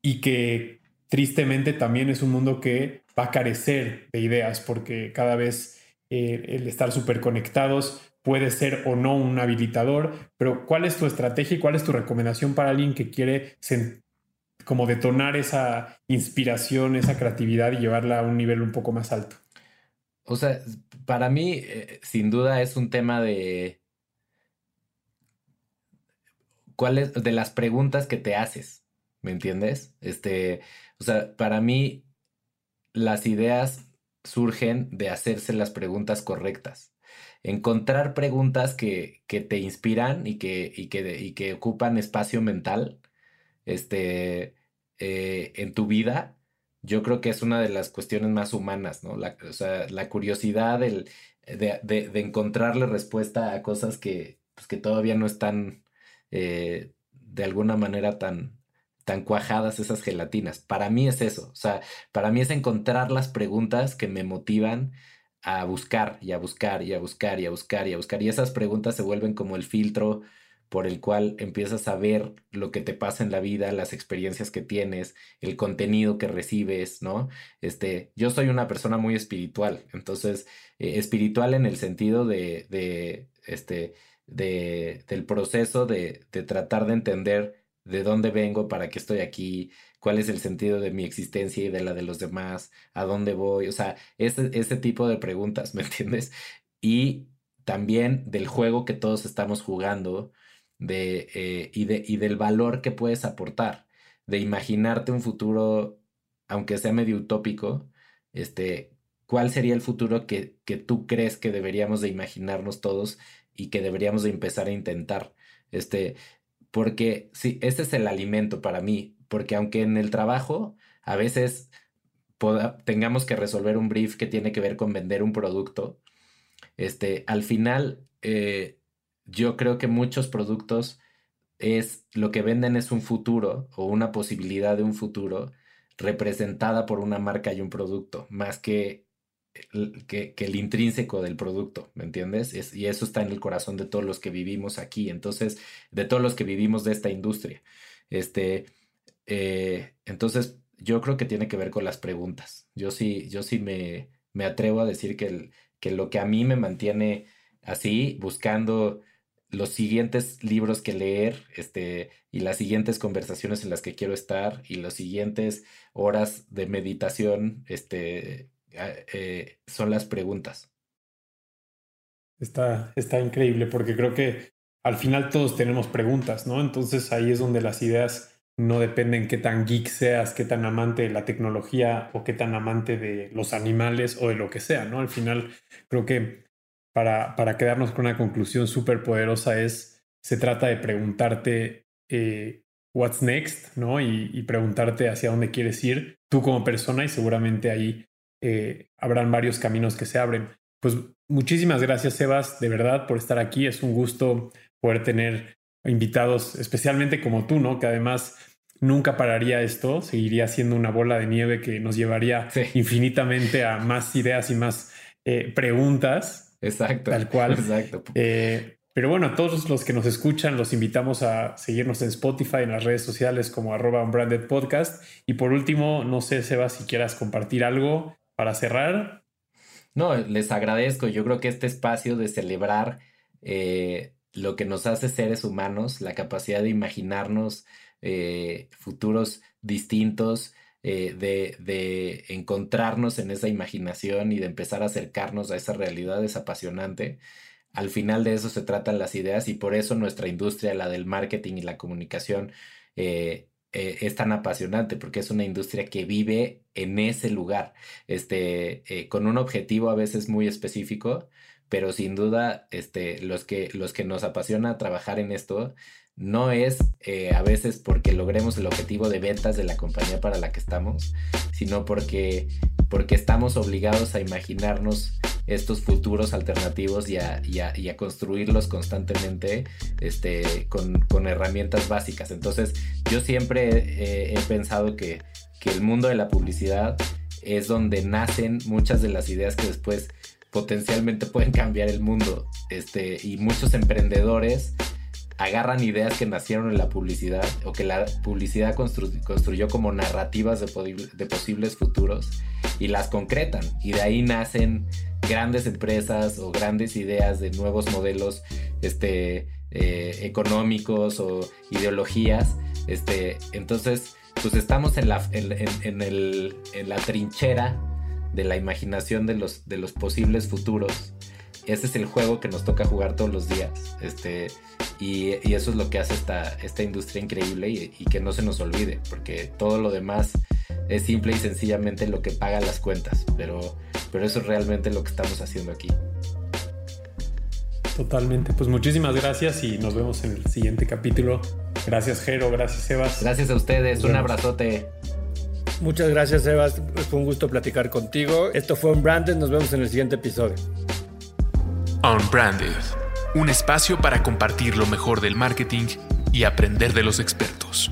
y que tristemente también es un mundo que va a carecer de ideas porque cada vez eh, el estar súper conectados puede ser o no un habilitador, pero ¿cuál es tu estrategia y cuál es tu recomendación para alguien que quiere como detonar esa inspiración, esa creatividad y llevarla a un nivel un poco más alto? O sea, para mí, eh, sin duda es un tema de, cuáles de las preguntas que te haces, ¿me entiendes? Este, o sea, para mí las ideas surgen de hacerse las preguntas correctas. Encontrar preguntas que, que te inspiran y que, y que, y que ocupan espacio mental este, eh, en tu vida, yo creo que es una de las cuestiones más humanas, ¿no? La, o sea, la curiosidad de, de, encontrarle respuesta a cosas que, pues, que todavía no están eh, de alguna manera tan, tan cuajadas esas gelatinas. Para mí es eso, o sea, para mí es encontrar las preguntas que me motivan a buscar y a buscar y a buscar y a buscar y a buscar. Y esas preguntas se vuelven como el filtro por el cual empiezas a ver lo que te pasa en la vida, las experiencias que tienes, el contenido que recibes, ¿no? Este, yo soy una persona muy espiritual, entonces, eh, espiritual en el sentido de, de este, de, del proceso de, de, tratar de entender de dónde vengo, para qué estoy aquí, cuál es el sentido de mi existencia y de la de los demás, a dónde voy, o sea, ese, ese tipo de preguntas, ¿me entiendes? Y también del juego que todos estamos jugando de, eh, y, de, y del valor que puedes aportar, de imaginarte un futuro, aunque sea medio utópico, este, ¿cuál sería el futuro que, que tú crees que deberíamos de imaginarnos todos y que deberíamos de empezar a intentar? Este, porque sí, ese es el alimento para mí, porque aunque en el trabajo a veces tengamos que resolver un brief que tiene que ver con vender un producto, este, al final eh, yo creo que muchos productos es lo que venden es un futuro o una posibilidad de un futuro representada por una marca y un producto, más que que, el intrínseco del producto, ¿me entiendes? y eso está en el corazón de todos los que vivimos aquí, entonces, de todos los que vivimos de esta industria. Este, eh, entonces, yo creo que tiene que ver con las preguntas. Yo sí, yo sí me, me atrevo a decir que, que lo que a mí me mantiene así, buscando los siguientes libros que leer, este, y las siguientes conversaciones en las que quiero estar, y las siguientes horas de meditación, este, eh, son las preguntas. Está, está increíble porque creo que al final todos tenemos preguntas, ¿no? Entonces ahí es donde las ideas no dependen qué tan geek seas, qué tan amante de la tecnología o qué tan amante de los animales o de lo que sea, ¿no? Al final creo que para, para quedarnos con una conclusión súper poderosa es, se trata de preguntarte eh, what's next, ¿no? Y, y, preguntarte hacia dónde quieres ir tú como persona y seguramente ahí eh, habrán varios caminos que se abren. Pues muchísimas gracias, Sebas, de verdad, por estar aquí. Es un gusto poder tener invitados, especialmente como tú, ¿no? Que además nunca pararía esto, seguiría siendo una bola de nieve que nos llevaría infinitamente a más ideas y más eh, preguntas. Exacto. Tal cual. Exacto. Eh, pero bueno, a todos los que nos escuchan, los invitamos a seguirnos en Spotify, en las redes sociales como arroba unbranded podcast. Y por último, no sé, Sebas, si quieras compartir algo para cerrar. No, les agradezco. Yo creo que este espacio de celebrar eh, lo que nos hace seres humanos, la capacidad de imaginarnos eh, futuros distintos, eh, de, de, encontrarnos en esa imaginación y de empezar a acercarnos a esa realidad es apasionante. Al final de eso se tratan las ideas y por eso nuestra industria, la del marketing y la comunicación, eh, es tan apasionante porque es una industria que vive en ese lugar, este, eh, con un objetivo a veces muy específico, pero sin duda este, los, que, los que nos apasiona trabajar en esto no es eh, a veces porque logremos el objetivo de ventas de la compañía para la que estamos, sino porque, porque estamos obligados a imaginarnos estos futuros alternativos y a, construirlos constantemente este, con, herramientas básicas. Entonces, yo siempre he, pensado que, el mundo de la publicidad es donde nacen muchas de las ideas que después potencialmente pueden cambiar el mundo. Este, y muchos emprendedores agarran ideas que nacieron en la publicidad o que la publicidad construyó como narrativas de, posibles futuros y las concretan. Y de ahí nacen grandes empresas o grandes ideas de nuevos modelos este, eh, económicos o ideologías. Este, entonces, pues estamos en la, en, en la trinchera de la imaginación de los, de los posibles futuros. Ese es el juego que nos toca jugar todos los días. Este, y, eso es lo que hace esta, esta industria increíble y, y, que no se nos olvide, porque todo lo demás es simple y sencillamente lo que paga las cuentas. Pero pero eso es realmente lo que estamos haciendo aquí. Totalmente. Pues muchísimas gracias y nos vemos en el siguiente capítulo. Gracias, Jero. Gracias, Sebas. Gracias a ustedes. un abrazote. Muchas gracias, Sebas. Fue un gusto platicar contigo. Esto fue Unbranded. Nos vemos en el siguiente episodio. Unbranded. Un espacio para compartir lo mejor del marketing y aprender de los expertos.